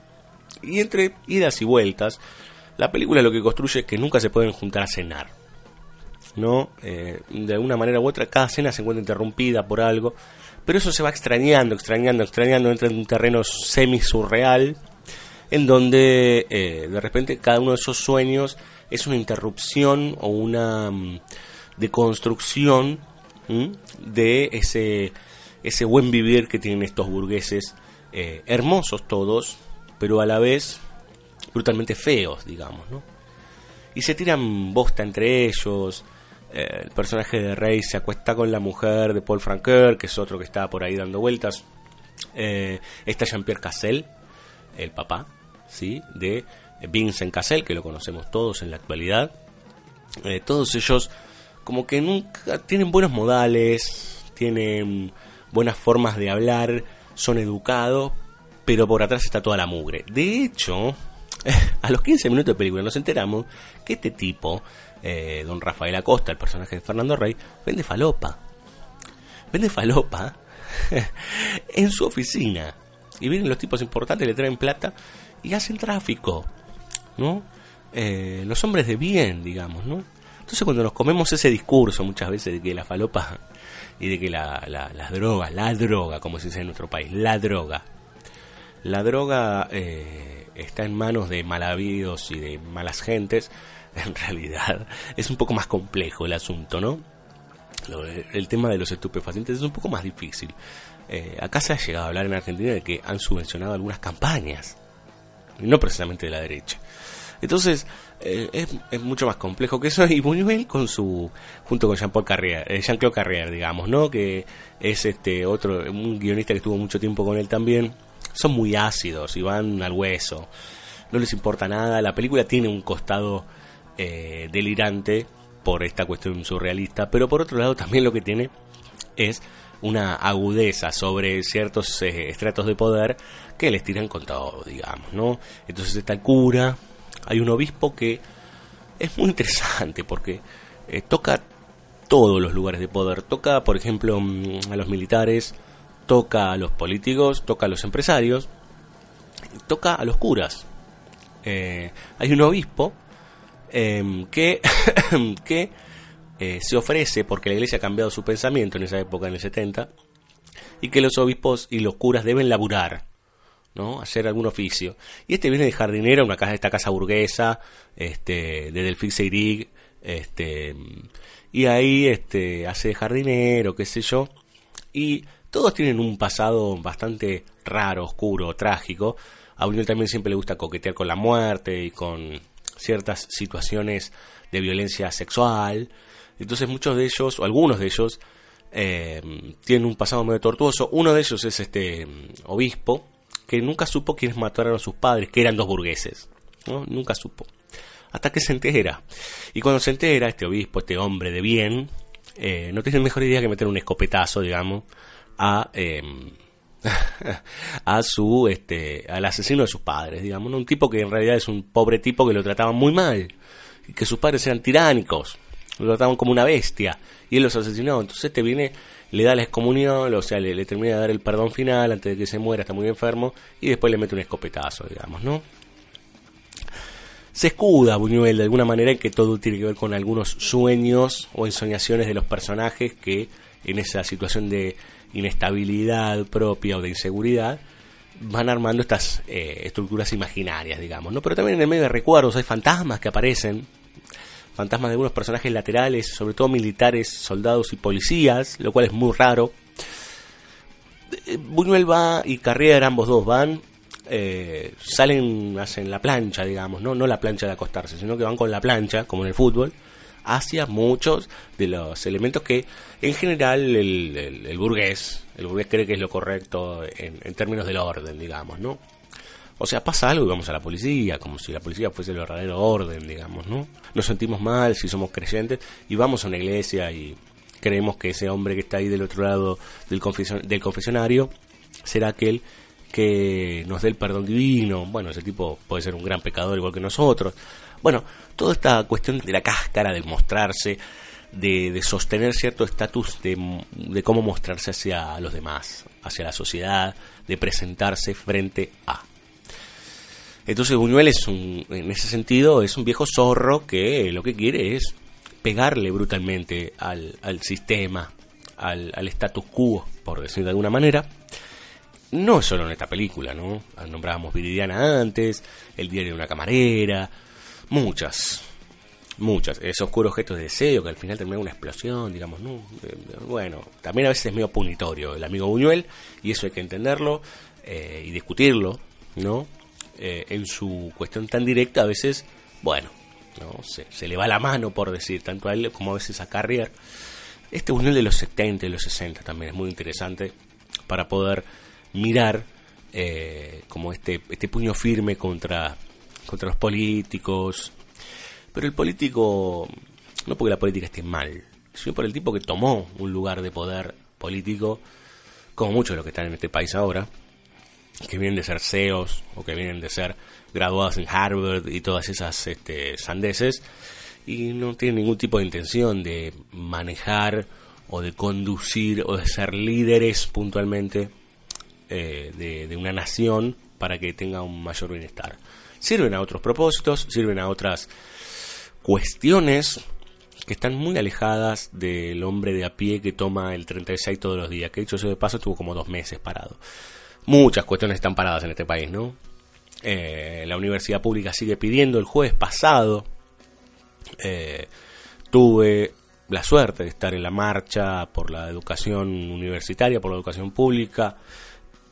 y entre idas y vueltas, la película lo que construye es que nunca se pueden juntar a cenar. ¿No? Eh, de alguna manera u otra, cada cena se encuentra interrumpida por algo. Pero eso se va extrañando, extrañando, extrañando, entra en un terreno semi-surreal, en donde eh, de repente cada uno de esos sueños es una interrupción o una mm, deconstrucción de ese, ese buen vivir que tienen estos burgueses, eh, hermosos todos, pero a la vez brutalmente feos, digamos, ¿no? Y se tiran bosta entre ellos. El personaje de Rey se acuesta con la mujer de Paul Franqueur, que es otro que está por ahí dando vueltas. Eh, está Jean-Pierre Cassel, el papá, ¿sí? de Vincent Cassel, que lo conocemos todos en la actualidad. Eh, todos ellos como que nunca tienen buenos modales, tienen buenas formas de hablar, son educados, pero por atrás está toda la mugre. De hecho, a los 15 minutos de película nos enteramos que este tipo, eh, don Rafael Acosta, el personaje de Fernando Rey, vende falopa. Vende falopa en su oficina. Y vienen los tipos importantes, le traen plata y hacen tráfico. ¿No? Eh, los hombres de bien, digamos, ¿no? Entonces cuando nos comemos ese discurso muchas veces de que la falopa y de que la, las drogas, la droga, como se dice en nuestro país, la droga, la droga eh, está en manos de malavidos y de malas gentes, en realidad es un poco más complejo el asunto, ¿no? el tema de los estupefacientes es un poco más difícil. Eh, acá se ha llegado a hablar en Argentina de que han subvencionado algunas campañas, no precisamente de la derecha. Entonces, eh, es, mucho más complejo que eso. Y Buñuel con su, junto con Jean-Paul Carrier, eh, Jean-Claude Carrier, digamos, ¿no? Que es este otro, un guionista que estuvo mucho tiempo con él también. Son muy ácidos y van al hueso. No les importa nada. La película tiene un costado eh, delirante por esta cuestión surrealista, pero por otro lado también lo que tiene es una agudeza sobre ciertos estratos de poder que les tiran con todo, digamos, ¿no? Entonces está el cura, hay un obispo que es muy interesante porque eh, toca todos los lugares de poder. Toca, por ejemplo, mm, a los militares, toca a los políticos, toca a los empresarios, toca a los curas. Eh, hay un obispo em, que, que eh, se ofrece, porque la iglesia ha cambiado su pensamiento en esa época, en el 70, y que los obispos y los curas deben laburar ¿no? hacer algún oficio. Y este viene de jardinero, una casa, esta casa burguesa, este, de Delphine Seyrig, este, y ahí este, hace de jardinero, qué sé yo, y todos tienen un pasado bastante raro, oscuro, trágico. A Buñuel también siempre le gusta coquetear con la muerte y con ciertas situaciones de violencia sexual. Entonces muchos de ellos, o algunos de ellos, eh, tienen un pasado medio tortuoso. Uno de ellos es este obispo, que nunca supo quiénes mataron a sus padres, que eran dos burgueses. ¿no? Nunca supo. Hasta que se entera. Y cuando se entera, este obispo, este hombre de bien, eh, no tiene mejor idea que meter un escopetazo, digamos, a, em, a su, este, al asesino de sus padres, digamos. Un tipo que en realidad es un pobre tipo que lo trataban muy mal. Y que sus padres eran tiránicos. Lo trataban como una bestia. Y él los asesinó. Entonces te viene le da la excomunión, o sea, le, termina de dar el perdón final antes de que se muera, está muy enfermo, y después le mete un escopetazo, digamos, ¿no? Se escuda Buñuel de alguna manera en que todo tiene que ver con algunos sueños o ensoñaciones de los personajes que en esa situación de inestabilidad propia o de inseguridad van armando estas eh, estructuras imaginarias, digamos, ¿no? Pero también en el medio de recuerdos hay fantasmas que aparecen fantasmas de algunos personajes laterales, sobre todo militares, soldados y policías, lo cual es muy raro. Buñuel va y Carriera, ambos dos van, eh, salen, hacen la plancha, digamos, ¿no? no la plancha de acostarse, sino que van con la plancha, como en el fútbol, hacia muchos de los elementos que en general el, burgués, el burgués cree que es lo correcto en, términos del orden, digamos, ¿no? O sea, pasa algo y vamos a la policía, como si la policía fuese el verdadero orden, digamos, ¿no? Nos sentimos mal si somos creyentes y vamos a una iglesia y creemos que ese hombre que está ahí del otro lado del, del confesionario será aquel que nos dé el perdón divino. Bueno, ese tipo puede ser un gran pecador igual que nosotros. Bueno, toda esta cuestión de la cáscara, de mostrarse, de, de sostener cierto estatus de, de cómo mostrarse hacia los demás, hacia la sociedad, de presentarse frente a. Entonces Buñuel es un, en ese sentido, es un viejo zorro que lo que quiere es pegarle brutalmente al, al sistema, al, al status quo, por decirlo de alguna manera. No solo en esta película, ¿no? Nombrábamos Viridiana antes, El diario de una camarera, muchas, muchas. Ese oscuro objeto de deseo que al final termina una explosión, digamos, ¿no? Eh, bueno, también a veces es medio punitorio el amigo Buñuel, y eso hay que entenderlo eh, y discutirlo, ¿no? Eh, en su cuestión tan directa, a veces, bueno, ¿no? Se, le va la mano, por decir, tanto a él como a veces a Carrier. Este Buñuel de los 70 y los 60 también es muy interesante para poder mirar como este, este puño firme contra, contra los políticos. Pero el político, no porque la política esté mal, sino por el tipo que tomó un lugar de poder político, como muchos de los que están en este país ahora, que vienen de ser CEOs o que vienen de ser graduados en Harvard y todas esas este, sandeces, y no tienen ningún tipo de intención de manejar o de conducir o de ser líderes puntualmente eh, de, de, una nación para que tenga un mayor bienestar. Sirven a otros propósitos, sirven a otras cuestiones que están muy alejadas del hombre de a pie que toma el 36 todos los días, que dicho sea de paso estuvo como dos meses parado. Muchas cuestiones están paradas en este país, ¿no? Eh, la universidad pública sigue pidiendo. El jueves pasado eh, tuve la suerte de estar en la marcha por la educación universitaria, por la educación pública.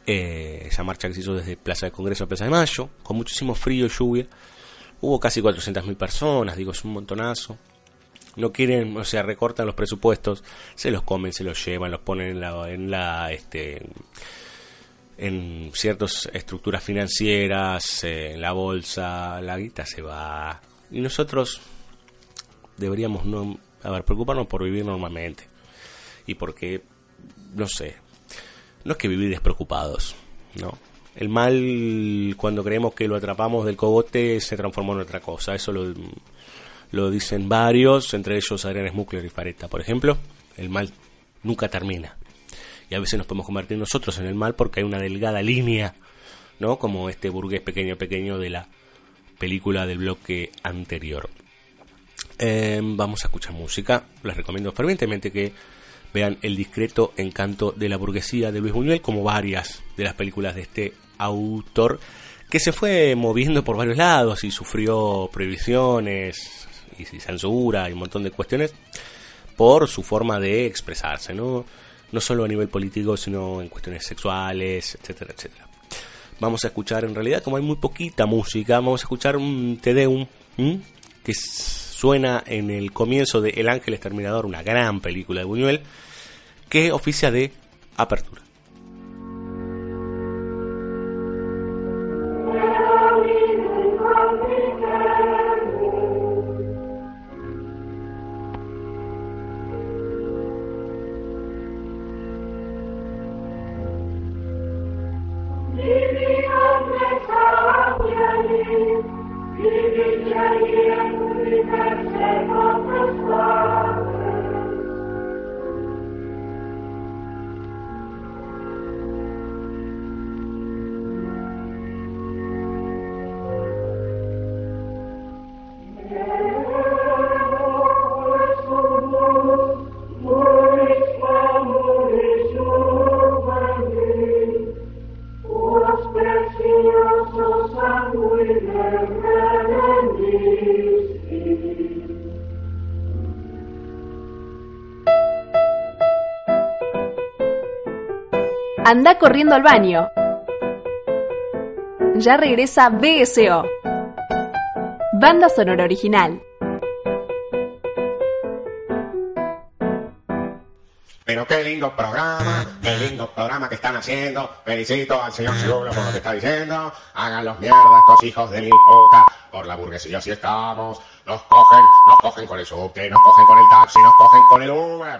Eh, esa marcha que se hizo desde Plaza de Congreso a Plaza de Mayo, con muchísimo frío y lluvia. Hubo casi 400.000 personas, digo, es un montonazo. No quieren, o sea, recortan los presupuestos, se los comen, se los llevan, los ponen en la, en la este, en ciertas estructuras financieras, eh, en la bolsa, la guita se va. Y nosotros deberíamos no, a ver, preocuparnos por vivir normalmente. Y porque, no sé, no es que vivir despreocupados, ¿no? El mal, cuando creemos que lo atrapamos del cogote, se transformó en otra cosa. Eso lo, lo dicen varios, entre ellos Adrián Smukler y Fareta, por ejemplo. El mal nunca termina y a veces nos podemos convertir nosotros en el mal porque hay una delgada línea, ¿no? Como este burgués pequeño pequeño de la película del bloque anterior. Em, vamos a escuchar música. Les recomiendo fervientemente que vean El discreto encanto de la burguesía de Luis Buñuel, como varias de las películas de este autor, que se fue moviendo por varios lados y sufrió prohibiciones y censura y un montón de cuestiones por su forma de expresarse, ¿no? no solo a nivel político, sino en cuestiones sexuales, etcétera, etcétera. Vamos a escuchar, en realidad, como hay muy poquita música, vamos a escuchar un Tedeum que suena en el comienzo de El Ángel Exterminador, una gran película de Buñuel, que oficia de apertura. Corriendo al baño. Ya regresa BSO. Banda sonora original. Pero qué lindo programa, qué lindo programa que están haciendo. Felicito al señor Cirulo por lo que está diciendo. Hagan los mierdas, estos hijos de mi puta. Por la burguesía si estamos. Nos cogen, nos cogen con el subte, nos cogen con el taxi, nos cogen con el Uber.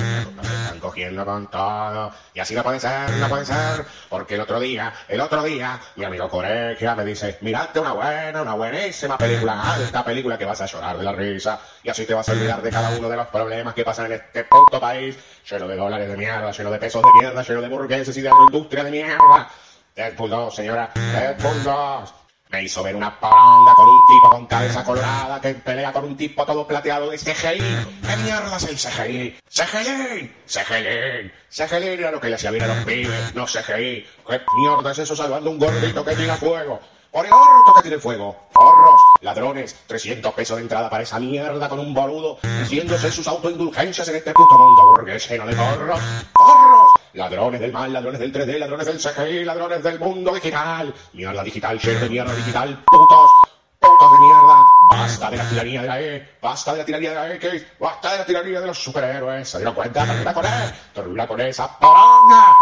Y así no puede ser, no puede ser. Porque el otro día, el otro día, mi amigo Coregia me dice, mirate una buena, una buenísima película, esta película que vas a llorar de la risa. Y así te vas a olvidar de cada uno de los problemas que pasan en este puto país, lleno de dólares de mierda, lleno de pesos de mierda, lleno de burgueses y de industria de mierda. Deadpool 2, señora, Deadpool 2. Me hizo ver una poronga con un tipo con cabeza colorada que pelea con un tipo todo plateado de CGI. ¿Qué mierda es el CGI? ¡CGI! ¡CGI! CGI era lo que le hacía bien a los pibes, no CGI. ¿Qué mierda es eso salvando un gordito que tira fuego? ¡Por el orto que tiene fuego! ¡Forros! ladrones, 300 pesos de entrada para esa mierda con un boludo, diciéndose sus autoindulgencias en este puto mundo burgués lleno de porros. ¡Porros! Ladrones del mal, ladrones del 3D, ladrones del CGI, ladrones del mundo digital. Mierda digital, lleno de mierda digital, putos. Putos de mierda. Basta de la tiranía de la E. Basta de la tiranía de la X. Basta de la tiranía de los superhéroes. ¿Se dieron cuenta? Termina con E. Con esa poronga.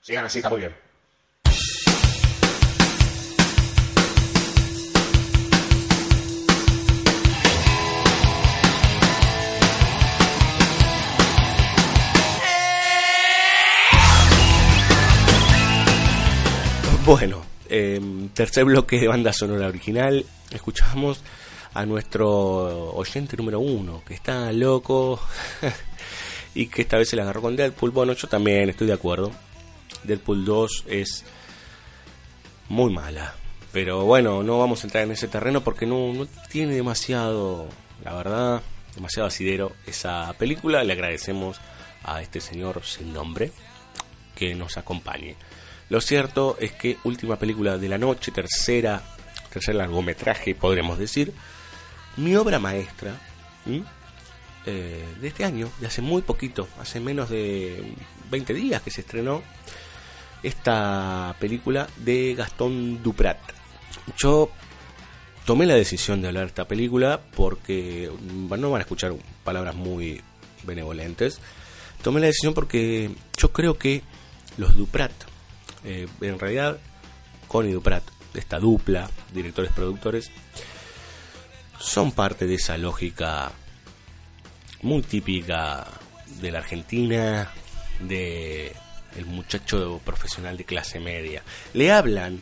Sigan así, está muy bien. Bueno, eh, tercer bloque de banda sonora original. Escuchamos a nuestro oyente número uno, que está loco y que esta vez se la agarró con Deadpool. Bueno, yo también estoy de acuerdo. Deadpool 2 es muy mala. Pero bueno, no vamos a entrar en ese terreno porque no, no tiene demasiado, la verdad, demasiado asidero esa película. Le agradecemos a este señor sin nombre que nos acompañe. Lo cierto es que última película de la noche, tercera, tercer largometraje, podremos decir, mi obra maestra eh, de este año, de hace muy poquito, hace menos de 20 días que se estrenó esta película de Gastón Duprat. Yo tomé la decisión de hablar de esta película porque no van a escuchar palabras muy benevolentes. Tomé la decisión porque yo creo que los Duprat, eh, en realidad Connie Duprat, esta dupla, directores productores, son parte de esa lógica muy típica de la Argentina, de el muchacho profesional de clase media. Le hablan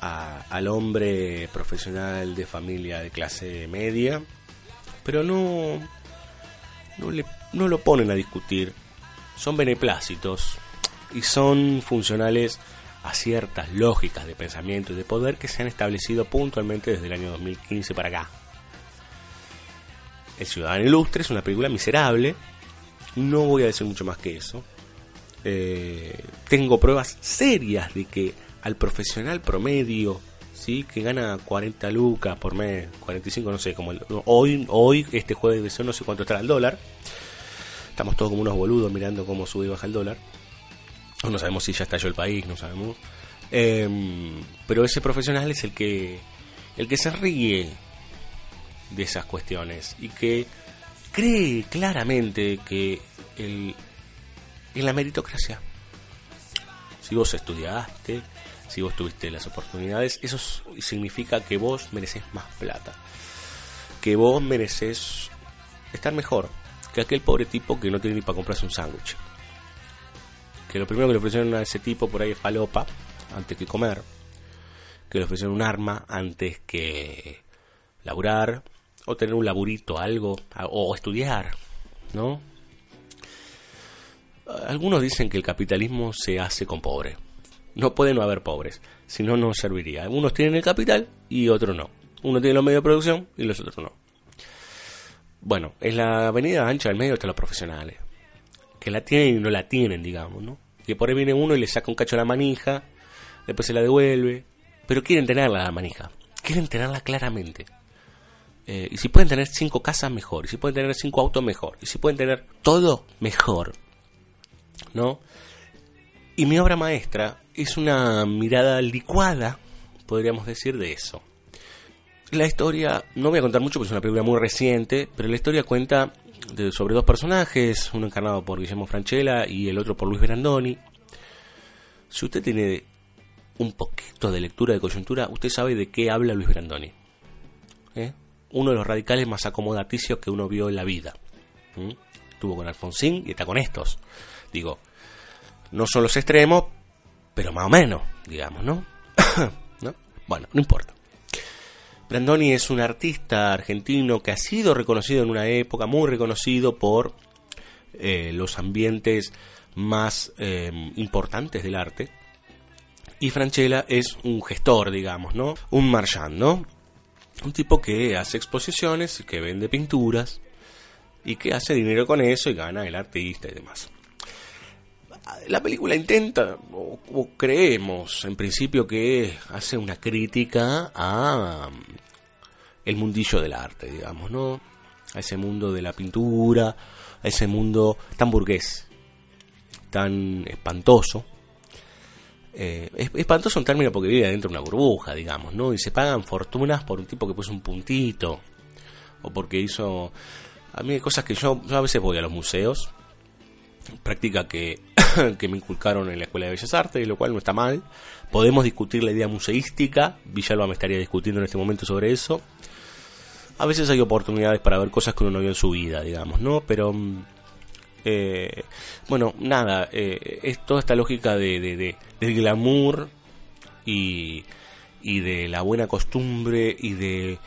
al hombre profesional de familia de clase media, pero no, no, le, no lo ponen a discutir. Son beneplácitos y son funcionales a ciertas lógicas de pensamiento y de poder que se han establecido puntualmente desde el año 2015 para acá. El Ciudadano Ilustre es una película miserable. No voy a decir mucho más que eso. Eh, tengo pruebas serias de que al profesional promedio, ¿sí? que gana 40 lucas por mes, 45, no sé, como hoy, hoy, este jueves de no sé cuánto estará el dólar. Estamos todos como unos boludos mirando cómo sube y baja el dólar. No sabemos si ya estalló el país, no sabemos. Em, pero ese profesional es el que, el que se ríe de esas cuestiones y que cree claramente que el, en la meritocracia, si vos estudiaste, si vos tuviste las oportunidades, eso significa que vos mereces más plata, que vos mereces estar mejor que aquel pobre tipo que no tiene ni para comprarse un sándwich. Que lo primero que le ofrecieron a ese tipo por ahí es falopa antes que comer, que le ofrecieron un arma antes que laburar, o tener un laburito, algo, o estudiar, ¿no? Algunos dicen que el capitalismo se hace con pobres. No puede no haber pobres, si no, no serviría. Algunos tienen el capital y otros no. Uno tiene los medios de producción y los otros no. Bueno, es la avenida ancha del medio de los profesionales. Que la tienen y no la tienen, digamos, ¿no? Que por ahí viene uno y le saca un cacho a la manija, después se la devuelve. Pero quieren tenerla la manija. Quieren tenerla claramente. Eh, y si pueden tener cinco casas, mejor. Y si pueden tener cinco autos, mejor. Y si pueden tener todo, mejor. ¿No? Y mi obra maestra es una mirada licuada, podríamos decir, de eso. La historia, no voy a contar mucho porque es una película muy reciente, pero la historia cuenta sobre dos personajes, uno encarnado por Guillermo Franchella y el otro por Luis Brandoni. Si usted tiene un poquito de lectura de coyuntura, usted sabe de qué habla Luis Brandoni. ¿Eh? uno de los radicales más acomodaticios que uno vio en la vida. Estuvo con Alfonsín y está con estos. Digo, no son los extremos, pero más o menos, digamos, ¿no? ¿No? Bueno, no importa. Brandoni es un artista argentino que ha sido reconocido en una época, muy reconocido por eh, los ambientes más em, importantes del arte. Y Franchella es un gestor, digamos, ¿no? Un marchand, ¿no? un tipo que hace exposiciones, que vende pinturas y que hace dinero con eso y gana el artista y demás. La película intenta, o, creemos en principio que hace una crítica a el mundillo del arte, digamos, ¿no? A ese mundo de la pintura, a ese mundo tan burgués, tan espantoso, eh, es espantoso un término porque vive dentro de una burbuja, digamos, ¿no? Y se pagan fortunas por un tipo que puso un puntito, o porque hizo... A mí hay cosas que yo, a veces voy a los museos, práctica que, que me inculcaron en la Escuela de Bellas Artes, lo cual no está mal. Podemos discutir la idea museística, Villalba me estaría discutiendo en este momento sobre eso. A veces hay oportunidades para ver cosas que uno no vio en su vida, digamos, ¿no? Pero mm, eh, bueno, nada, eh, es toda esta lógica de, de, del glamour y, y de la buena costumbre y de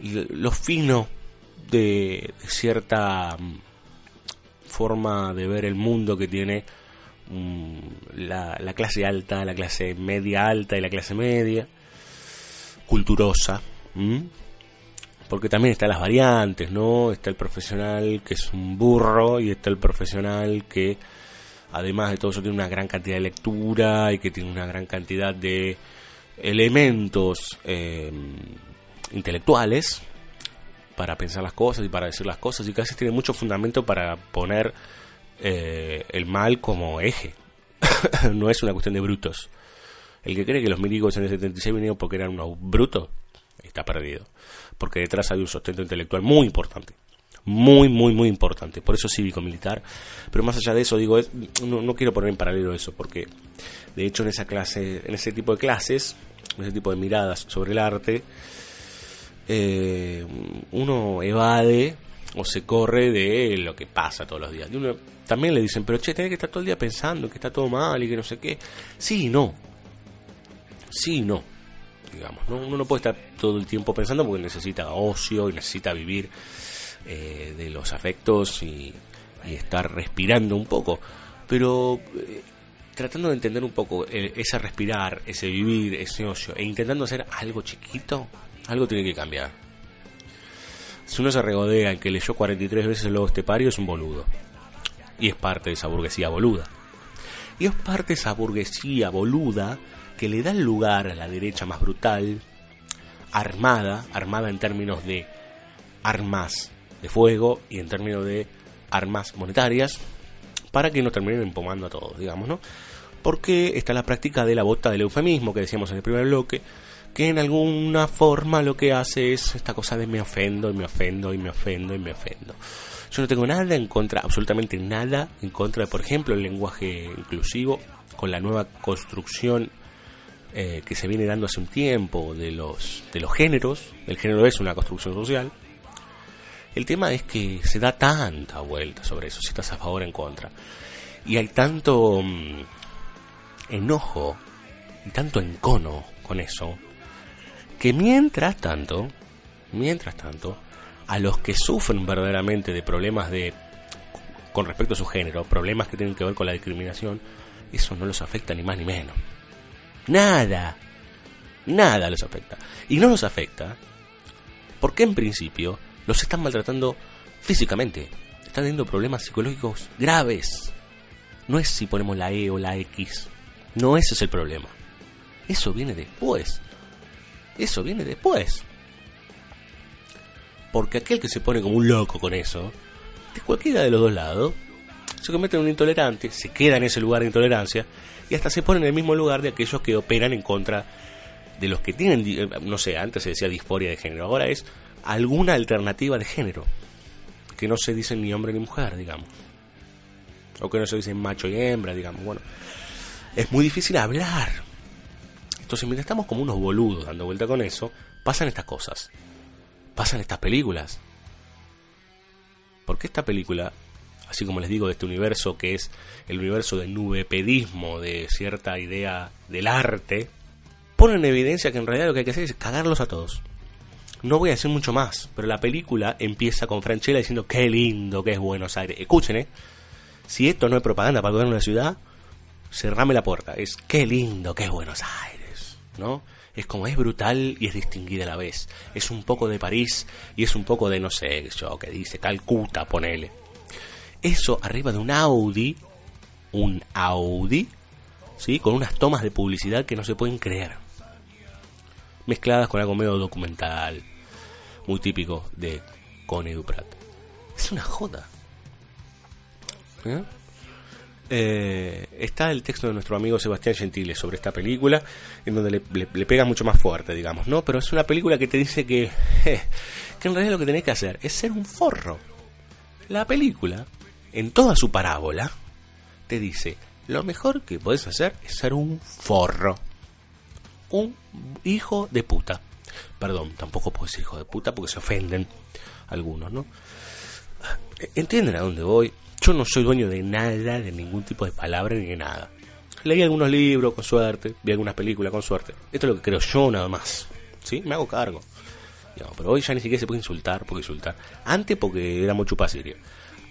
lo fino de cierta mm, forma de ver el mundo que tiene mm, la, la, clase alta, la clase media alta y la clase media, culturosa. Porque también están las variantes, ¿no? Está el profesional que es un burro y está el profesional que, además de todo eso, tiene una gran cantidad de lectura y que tiene una gran cantidad de elementos eh, intelectuales para pensar las cosas y para decir las cosas y casi tiene mucho fundamento para poner eh, el mal como eje. no es una cuestión de brutos. El que cree que los milicos en el 76 vinieron porque eran unos brutos, está perdido. Porque detrás hay un sustento intelectual muy importante. Muy, muy, muy importante. Por eso cívico-militar. Pero más allá de eso, digo, no, no, quiero poner en paralelo eso, porque de hecho en esa clase, en ese tipo de clases, en ese tipo de miradas sobre el arte, eh, uno evade o se corre de lo que pasa todos los días. Y uno, también le dicen, pero che, tenés que estar todo el día pensando que está todo mal y que no sé qué. Sí y no. Sí y no. Digamos, ¿no? uno no puede estar todo el tiempo pensando porque necesita ocio y necesita vivir eh, de los afectos y, estar respirando un poco. Pero eh, tratando de entender un poco ese respirar, ese vivir, ese ocio, e intentando hacer algo chiquito, algo tiene que cambiar. Si uno se regodea en que leyó 43 veces el lobo es un boludo. Y es parte de esa burguesía boluda. Y es parte de esa burguesía boluda que le da lugar a la derecha más brutal, armada, armada en términos de armas de fuego y en términos de armas monetarias, para que no terminen empomando a todos, digamos, ¿no? Porque está la práctica de la bota del eufemismo que decíamos en el primer bloque, que en alguna forma lo que hace es esta cosa de me ofendo y me ofendo y me ofendo y me ofendo. Yo no tengo nada en contra, absolutamente nada en contra de, por ejemplo, el lenguaje inclusivo, con la nueva construcción eh, que se viene dando hace un tiempo de los, de los géneros. El género es una construcción social. El tema es que se da tanta vuelta sobre eso, si estás a favor o en contra. Y hay tanto mm, enojo y tanto encono con eso, que mientras tanto, mientras tanto, a los que sufren verdaderamente de problemas de con respecto a su género, problemas que tienen que ver con la discriminación, eso no los afecta ni más ni menos. Nada. Nada los afecta. Y no los afecta porque en principio los están maltratando físicamente. Están teniendo problemas psicológicos graves. No es si ponemos la E o la X. No ese es el problema. Eso viene después. Eso viene después. Porque aquel que se pone como un loco con eso, de cualquiera de los dos lados, se convierte en un intolerante, se queda en ese lugar de intolerancia y hasta se pone en el mismo lugar de aquellos que operan en contra de los que tienen, eh, no sé, antes se decía disforia de género, ahora es alguna alternativa de género, que no se dice ni hombre ni mujer, digamos, o que no se dice macho y hembra, digamos, bueno, es muy difícil hablar entonces, mientras estamos como unos boludos dando vuelta con eso, pasan estas cosas. Pasan estas películas. Porque esta película, así como les digo, de este universo que es el universo del nubepedismo, de cierta idea del arte, pone en evidencia que en realidad lo que hay que hacer es cagarlos a todos. No voy a decir mucho más, pero la película empieza con Franchella diciendo qué lindo que es Buenos Aires. Escuchen, ¿eh? Si esto no es propaganda para de la ciudad, cerrame la puerta. Es qué lindo que es Buenos Aires. ¿No? Es como es brutal y es distinguida a la vez. Es un poco de París y es un poco de, no sé, yo que dice Calcuta, ponele. Eso arriba de un Audi, un Audi, ¿sí? Con unas tomas de publicidad que no se pueden creer. Mezcladas con algo medio documental, muy típico de Connie Duprat. Es una joda. ¿Eh? Eh, está el texto de nuestro amigo Sebastián Gentile sobre esta película, en donde le, pega mucho más fuerte, digamos, ¿no? Pero es una película que te dice que, que en realidad lo que tenés que hacer es ser un forro. La película, en toda su parábola, te dice, lo mejor que podés hacer es ser un forro. Un hijo de puta. Perdón, tampoco puedo ser hijo de puta porque se ofenden algunos, ¿no? ¿Entienden a dónde voy? Yo no soy dueño de nada, de ningún tipo de palabra ni de nada. Leí algunos libros con suerte, vi algunas películas con suerte. Esto es lo que creo yo nada más. ¿Sí? Me hago cargo. pero hoy ya ni siquiera se puede insultar, porque insultar. Antes porque era mucho serio.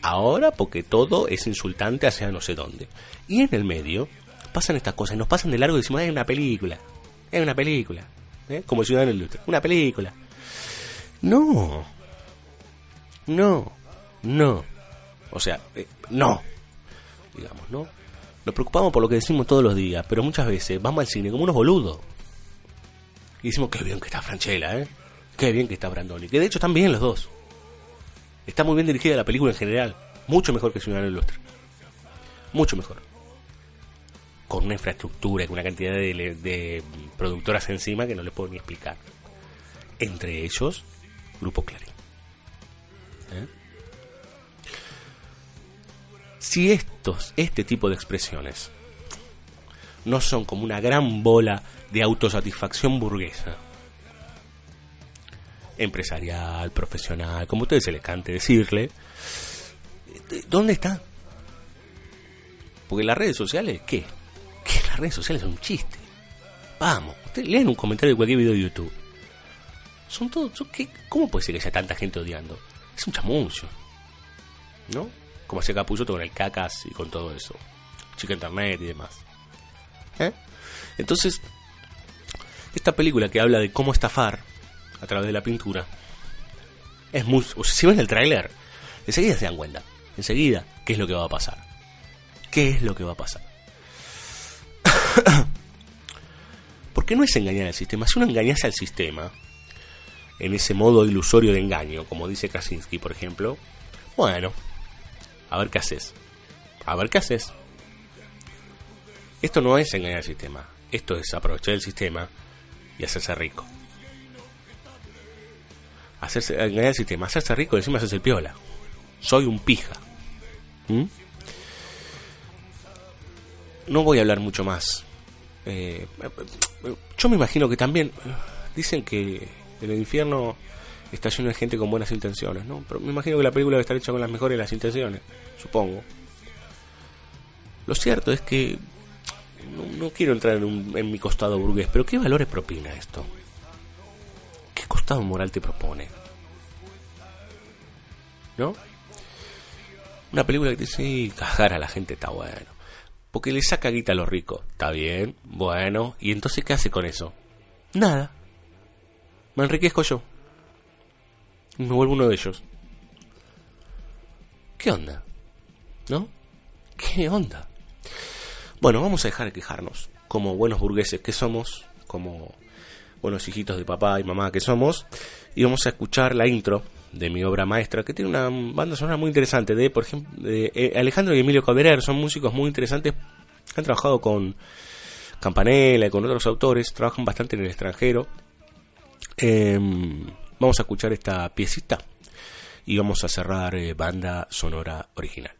Ahora porque todo es insultante hacia no sé dónde. Y en el medio pasan estas cosas, nos pasan de largo y decimos, es una película. Es una película. ¿eh? Como Ciudadano Ilustre. Una película. No. No. No. O sea, eh, no. Digamos, ¿no? Nos preocupamos por lo que decimos todos los días, pero muchas veces vamos al cine como unos boludos. Y decimos, qué bien que está Franchella, ¿eh? Qué bien que está Brandoni. Que de hecho están bien los dos. Está muy bien dirigida la película en general. Mucho mejor que Ciudadano Ilustre. Mucho mejor. Con una infraestructura, con una cantidad de, de productoras encima que no les puedo ni explicar. Entre ellos, Grupo Clarín. ¿Eh? Si estos, este tipo de expresiones no son como una gran bola de autosatisfacción burguesa, empresarial, profesional, como ustedes se les cante decirle, ¿dónde está? Porque las redes sociales, ¿qué? ¿Qué las redes sociales son un chiste? Vamos, ustedes leen un comentario de cualquier video de YouTube. Son todos, ¿qué? ¿cómo puede ser que haya tanta gente odiando? Es un chamuncio, ¿no? Como hacía Capullo con el cacas y con todo eso. Chica Internet y demás. ¿Eh? Entonces, esta película que habla de cómo estafar a través de la pintura es muy. O sea, si ven el tráiler, enseguida se dan cuenta. Enseguida, ¿qué es lo que va a pasar? ¿Qué es lo que va a pasar? Porque no es engañar al sistema. Si uno engañase al sistema, en ese modo ilusorio de engaño, como dice Krasinski, por ejemplo, bueno, a ver qué haces. A ver qué haces. Esto no es engañar al sistema. Esto es aprovechar el sistema y hacerse rico. Hacerse, engañar al sistema, hacerse rico y encima hacerse el piola. Soy un pija. ¿Mm? No voy a hablar mucho más. Eh, yo me imagino que también dicen que el infierno está lleno de gente con buenas intenciones, ¿no? Pero me imagino que la película debe estar hecha con las mejores de las intenciones, supongo. Lo cierto es que no, quiero entrar en, en, mi costado burgués, pero ¿qué valores propina esto? ¿Qué costado moral te propone? ¿No? Una película que te dice, cagar a la gente está bueno. Porque le saca guita a los ricos. Está bien, bueno. ¿Y entonces qué hace con eso? Nada. Me enriquezco yo me vuelvo uno de ellos. ¿Qué onda? ¿No? ¿Qué onda? Bueno, vamos a dejar de quejarnos, como buenos burgueses que somos, como buenos hijitos de papá y mamá que somos, y vamos a escuchar la intro de mi obra maestra, que tiene una banda sonora muy interesante, de, por ejemplo, eh, Alejandro y Emilio Calderer, son músicos muy interesantes, han trabajado con Campanella y con otros autores, trabajan bastante en el extranjero. Eh, Vamos a escuchar esta piecita y vamos a cerrar eh, banda sonora original.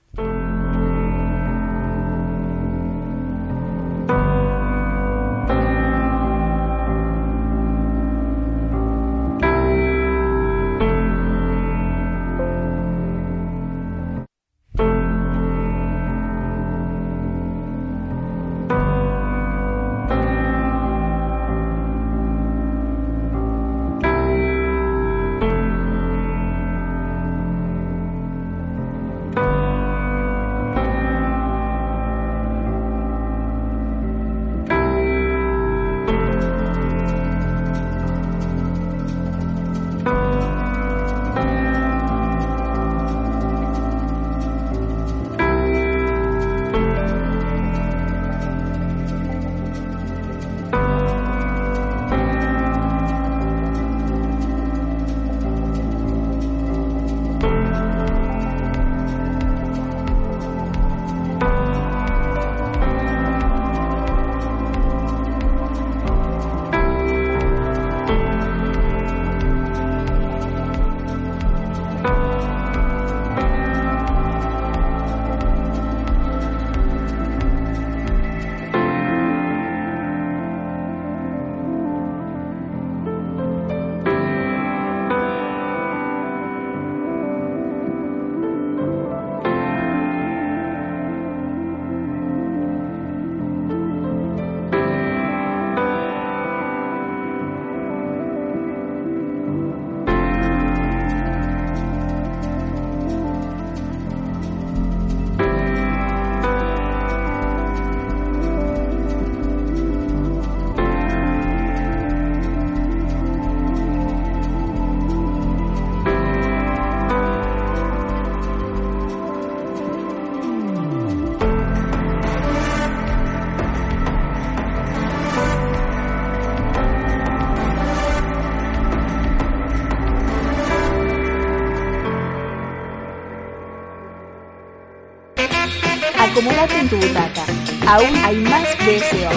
Acomodate en tu butaca. Aún hay más BSO.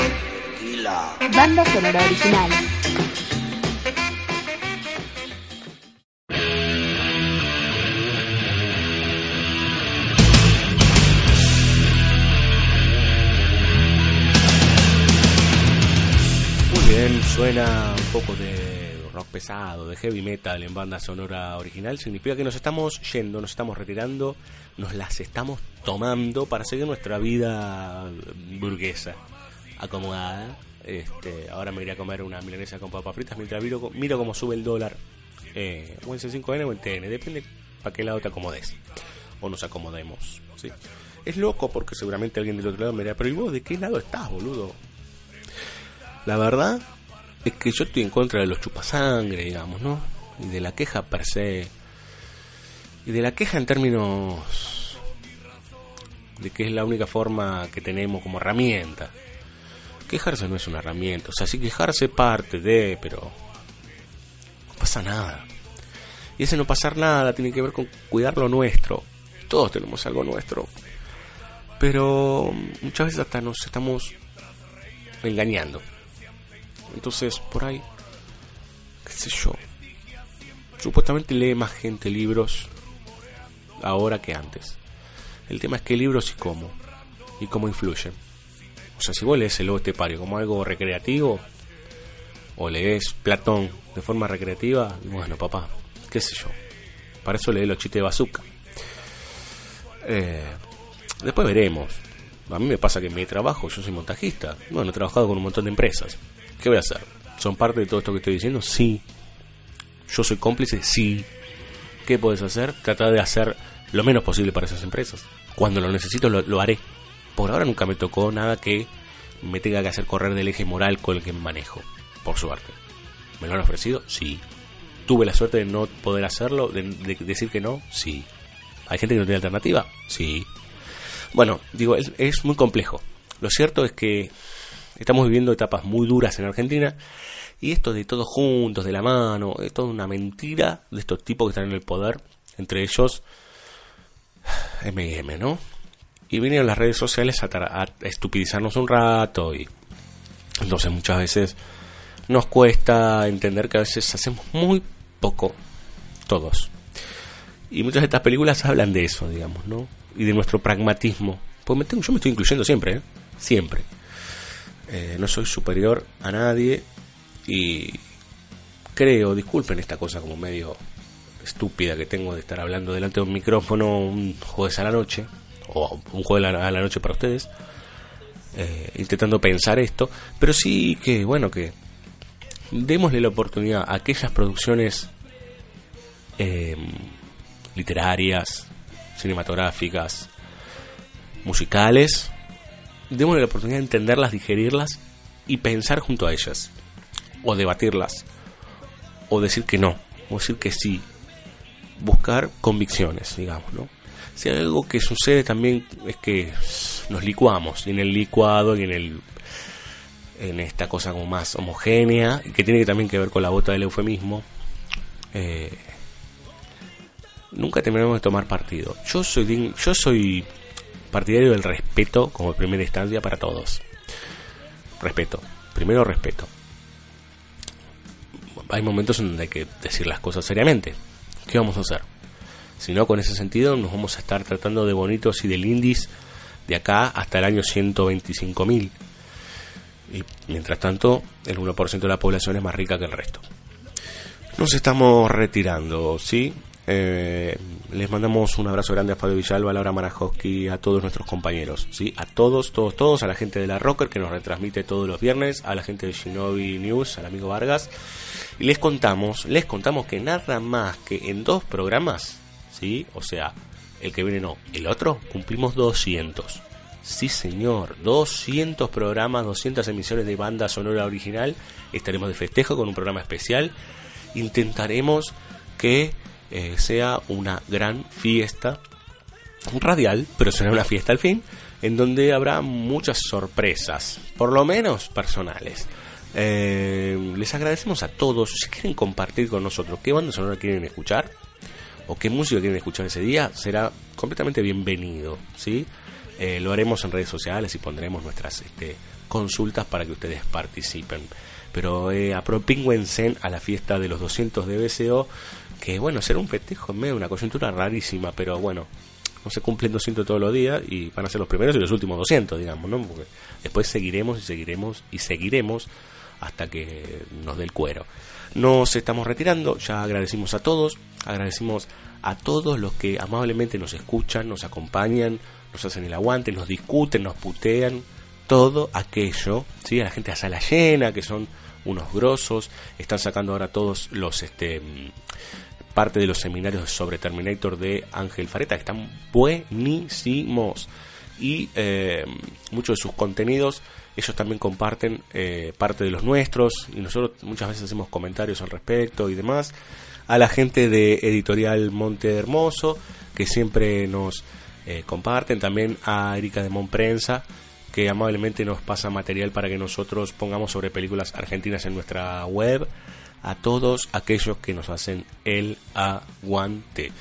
Banda sonora original. Muy bien, suena un poco de rock pesado, de heavy metal en banda sonora original. Significa que nos estamos yendo, nos estamos retirando, nos las estamos tomando para seguir nuestra vida burguesa, acomodada. Este, ahora me iré a comer una milanesa con papas fritas mientras miro, miro cómo sube el dólar. Eh, o en C5N o en TN, depende para qué lado te acomodes. O nos acomodemos. ¿sí? Es loco porque seguramente alguien del otro lado me dirá, pero ¿y vos de qué lado estás, boludo? La verdad es que yo estoy en contra de los chupasangre, digamos, ¿no? Y de la queja per se. Y de la queja en términos de que es la única forma que tenemos como herramienta. Quejarse no es una herramienta, o sea, sí quejarse parte de, pero no pasa nada. Y ese no pasar nada tiene que ver con cuidar lo nuestro. Todos tenemos algo nuestro. Pero muchas veces hasta nos estamos engañando. Entonces, por ahí, qué sé yo. Supuestamente lee más gente libros ahora que antes. El tema es qué libros y cómo. Y cómo influyen. O sea, si vos lees el estepario como algo recreativo, o lees Platón de forma recreativa, bueno, papá, qué sé yo. Para eso leí los chistes de bazooka. Eh, después veremos. A mí me pasa que en mi trabajo, yo soy montajista. Bueno, he trabajado con un montón de empresas. ¿Qué voy a hacer? ¿Son parte de todo esto que estoy diciendo? Sí. ¿Yo soy cómplice? Sí. ¿Qué puedes hacer? Tratar de hacer lo menos posible para esas empresas. Cuando lo necesito, lo, haré. Por ahora nunca me tocó nada que me tenga que hacer correr del eje moral con el que me manejo. Por suerte. ¿Me lo han ofrecido? Sí. ¿Tuve la suerte de no poder hacerlo? ¿De, de decir que no? Sí. ¿Hay gente que no tiene alternativa? Sí. Bueno, digo, es muy complejo. Lo cierto es que estamos viviendo etapas muy duras en Argentina y esto de todos juntos, de la mano, es toda una mentira de estos tipos que están en el poder, entre ellos M&M, ¿no? Y vinieron las redes sociales a, a, estupidizarnos un rato y entonces muchas veces nos cuesta entender que a veces hacemos muy poco todos. Y muchas de estas películas hablan de eso, digamos, ¿no? Y de nuestro pragmatismo. Pues me tengo, yo me estoy incluyendo siempre, ¿eh? Siempre. Eh, no soy superior a nadie y creo, disculpen esta cosa como medio estúpida que tengo de estar hablando delante de un micrófono un jueves a la noche, o un jueves a la noche para ustedes, eh, intentando pensar esto, pero sí que, bueno, que démosle la oportunidad a aquellas producciones eh, literarias, cinematográficas, musicales, démosle la oportunidad de entenderlas, digerirlas y pensar junto a ellas, o debatirlas, o decir que no, o decir que sí, buscar convicciones, digamos, ¿no? Si algo que sucede también es que nos licuamos, y en el licuado y en el en esta cosa como más homogénea, que tiene también que ver con la bota del eufemismo, eh, nunca terminamos de tomar partido. Yo soy, yo soy partidario del respeto como primera instancia para todos. Respeto. Primero respeto. Hay momentos en donde hay que decir las cosas seriamente. ¿Qué vamos a hacer? Si no, con ese sentido nos vamos a estar tratando de bonitos y del índice de acá hasta el año 125.000. Y mientras tanto, el 1% de la población es más rica que el resto. Nos estamos retirando, ¿sí? Eh, les mandamos un abrazo grande a Fabio Villalba, a Laura Marajowski, a todos nuestros compañeros, ¿sí? A todos, todos, todos, a la gente de la Rocker que nos retransmite todos los viernes, a la gente de Shinobi News, al amigo Vargas. Y les contamos, les contamos que nada más que en dos programas, ¿sí? O sea, el que viene no, el otro, cumplimos 200. Sí, señor, 200 programas, 200 emisiones de banda sonora original. Estaremos de festejo con un programa especial. Intentaremos que eh, sea una gran fiesta radial, pero será una fiesta al fin, en donde habrá muchas sorpresas, por lo menos personales. Eh, les agradecemos a todos. Si quieren compartir con nosotros qué banda sonora quieren escuchar o qué música quieren escuchar ese día, será completamente bienvenido. ¿sí? eh, lo haremos en redes sociales y pondremos nuestras este, consultas para que ustedes participen. Pero eh, a la fiesta de los 200 de BCO, que bueno, será un festejo en medio una coyuntura rarísima, pero bueno, no se cumplen 200 todos los días y van a ser los primeros y los últimos 200, digamos, ¿no? Porque después seguiremos y seguiremos y seguiremos hasta que nos dé el cuero. Nos estamos retirando, ya agradecimos a todos, agradecimos a todos los que amablemente nos escuchan, nos acompañan, nos hacen el aguante, nos discuten, nos putean, todo aquello, ¿sí? A la gente a sala llena, que son unos grosos, están sacando ahora todos los este parte de los seminarios sobre Terminator de Ángel Fareta, que están buenísimos. Y eh, muchos de sus contenidos, ellos también comparten eh, parte de los nuestros, y nosotros muchas veces hacemos comentarios al respecto y demás. A la gente de Editorial Monte Hermoso, que siempre nos eh, comparten, también a Erika de Monprensa, que amablemente nos pasa material para que nosotros pongamos sobre películas argentinas en nuestra web a todos aquellos que nos hacen el aguante.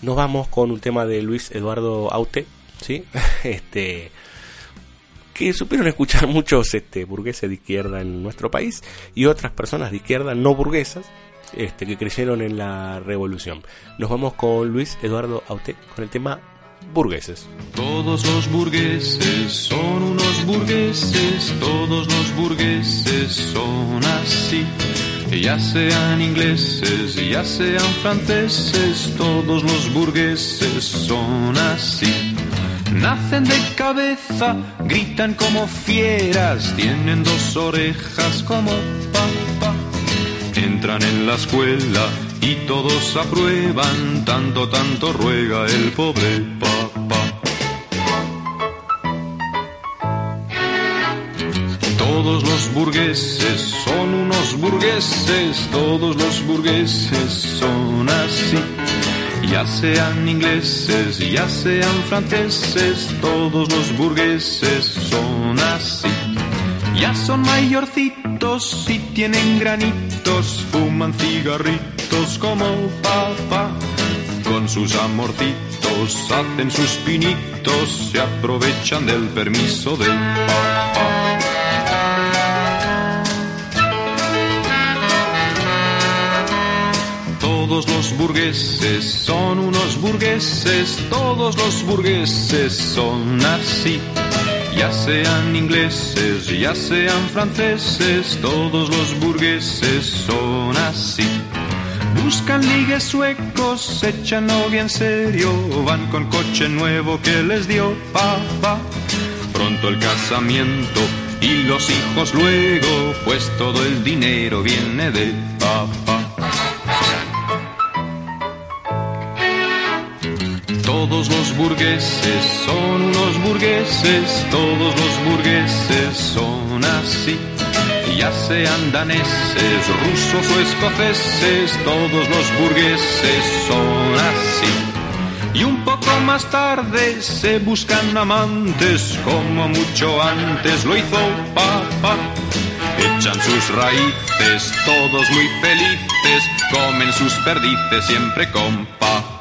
Nos vamos con un tema de Luis Eduardo Aute, ¿sí? Este que supieron escuchar muchos este, burgueses de izquierda en nuestro país y otras personas de izquierda no burguesas este, que creyeron en la revolución. Nos vamos con Luis Eduardo Aute con el tema burgueses. Todos los burgueses son unos burgueses, todos los burgueses son así ya sean ingleses, ya sean franceses, todos los burgueses son así. Nacen de cabeza, gritan como fieras, tienen dos orejas como papá. Entran en la escuela y todos aprueban, tanto, tanto ruega el pobre papá. Todos los burgueses son unos burgueses, todos los burgueses son así. Ya sean ingleses, ya sean franceses, todos los burgueses son así. Ya son mayorcitos y tienen granitos, fuman cigarritos como papá. Con sus amorcitos hacen sus pinitos, se aprovechan del permiso del papá. Todos los burgueses son unos burgueses, todos los burgueses son así. Ya sean ingleses, ya sean franceses, todos los burgueses son así. Buscan ligues suecos, echan novia serio, van con coche nuevo que les dio papá. Pronto el casamiento y los hijos luego, pues todo el dinero viene de Todos los burgueses son unos burgueses, todos los burgueses son así. Ya sean daneses, rusos o escoceses, todos los burgueses son así. Y un poco más tarde se buscan amantes, como mucho antes lo hizo papá. Echan sus raíces, todos muy felices, comen sus perdices siempre con papá.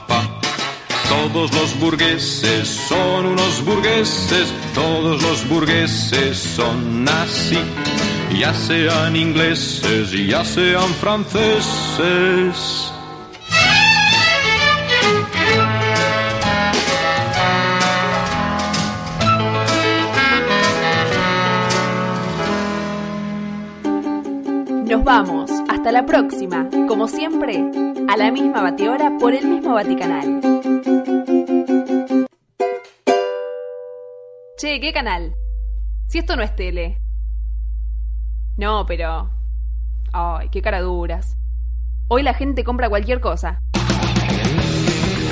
Todos los burgueses son unos burgueses, todos los burgueses son así. Ya sean ingleses, ya sean franceses. Nos vamos. Hasta la próxima. Como siempre, a la misma batidora por el mismo Vaticanal. Che, ¿qué canal? Si esto no es tele. No, pero... Ay, qué cara duras. Hoy la gente compra cualquier cosa.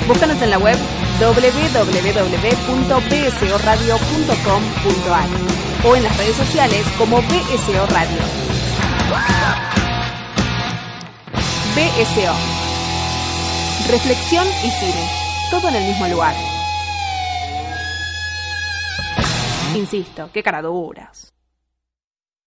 Búscanos en la web www.bsoradio.com.ar o en las redes sociales como BSO Radio. BSO. Reflexión y cine. Todo en el mismo lugar. Insisto, qué caraduras.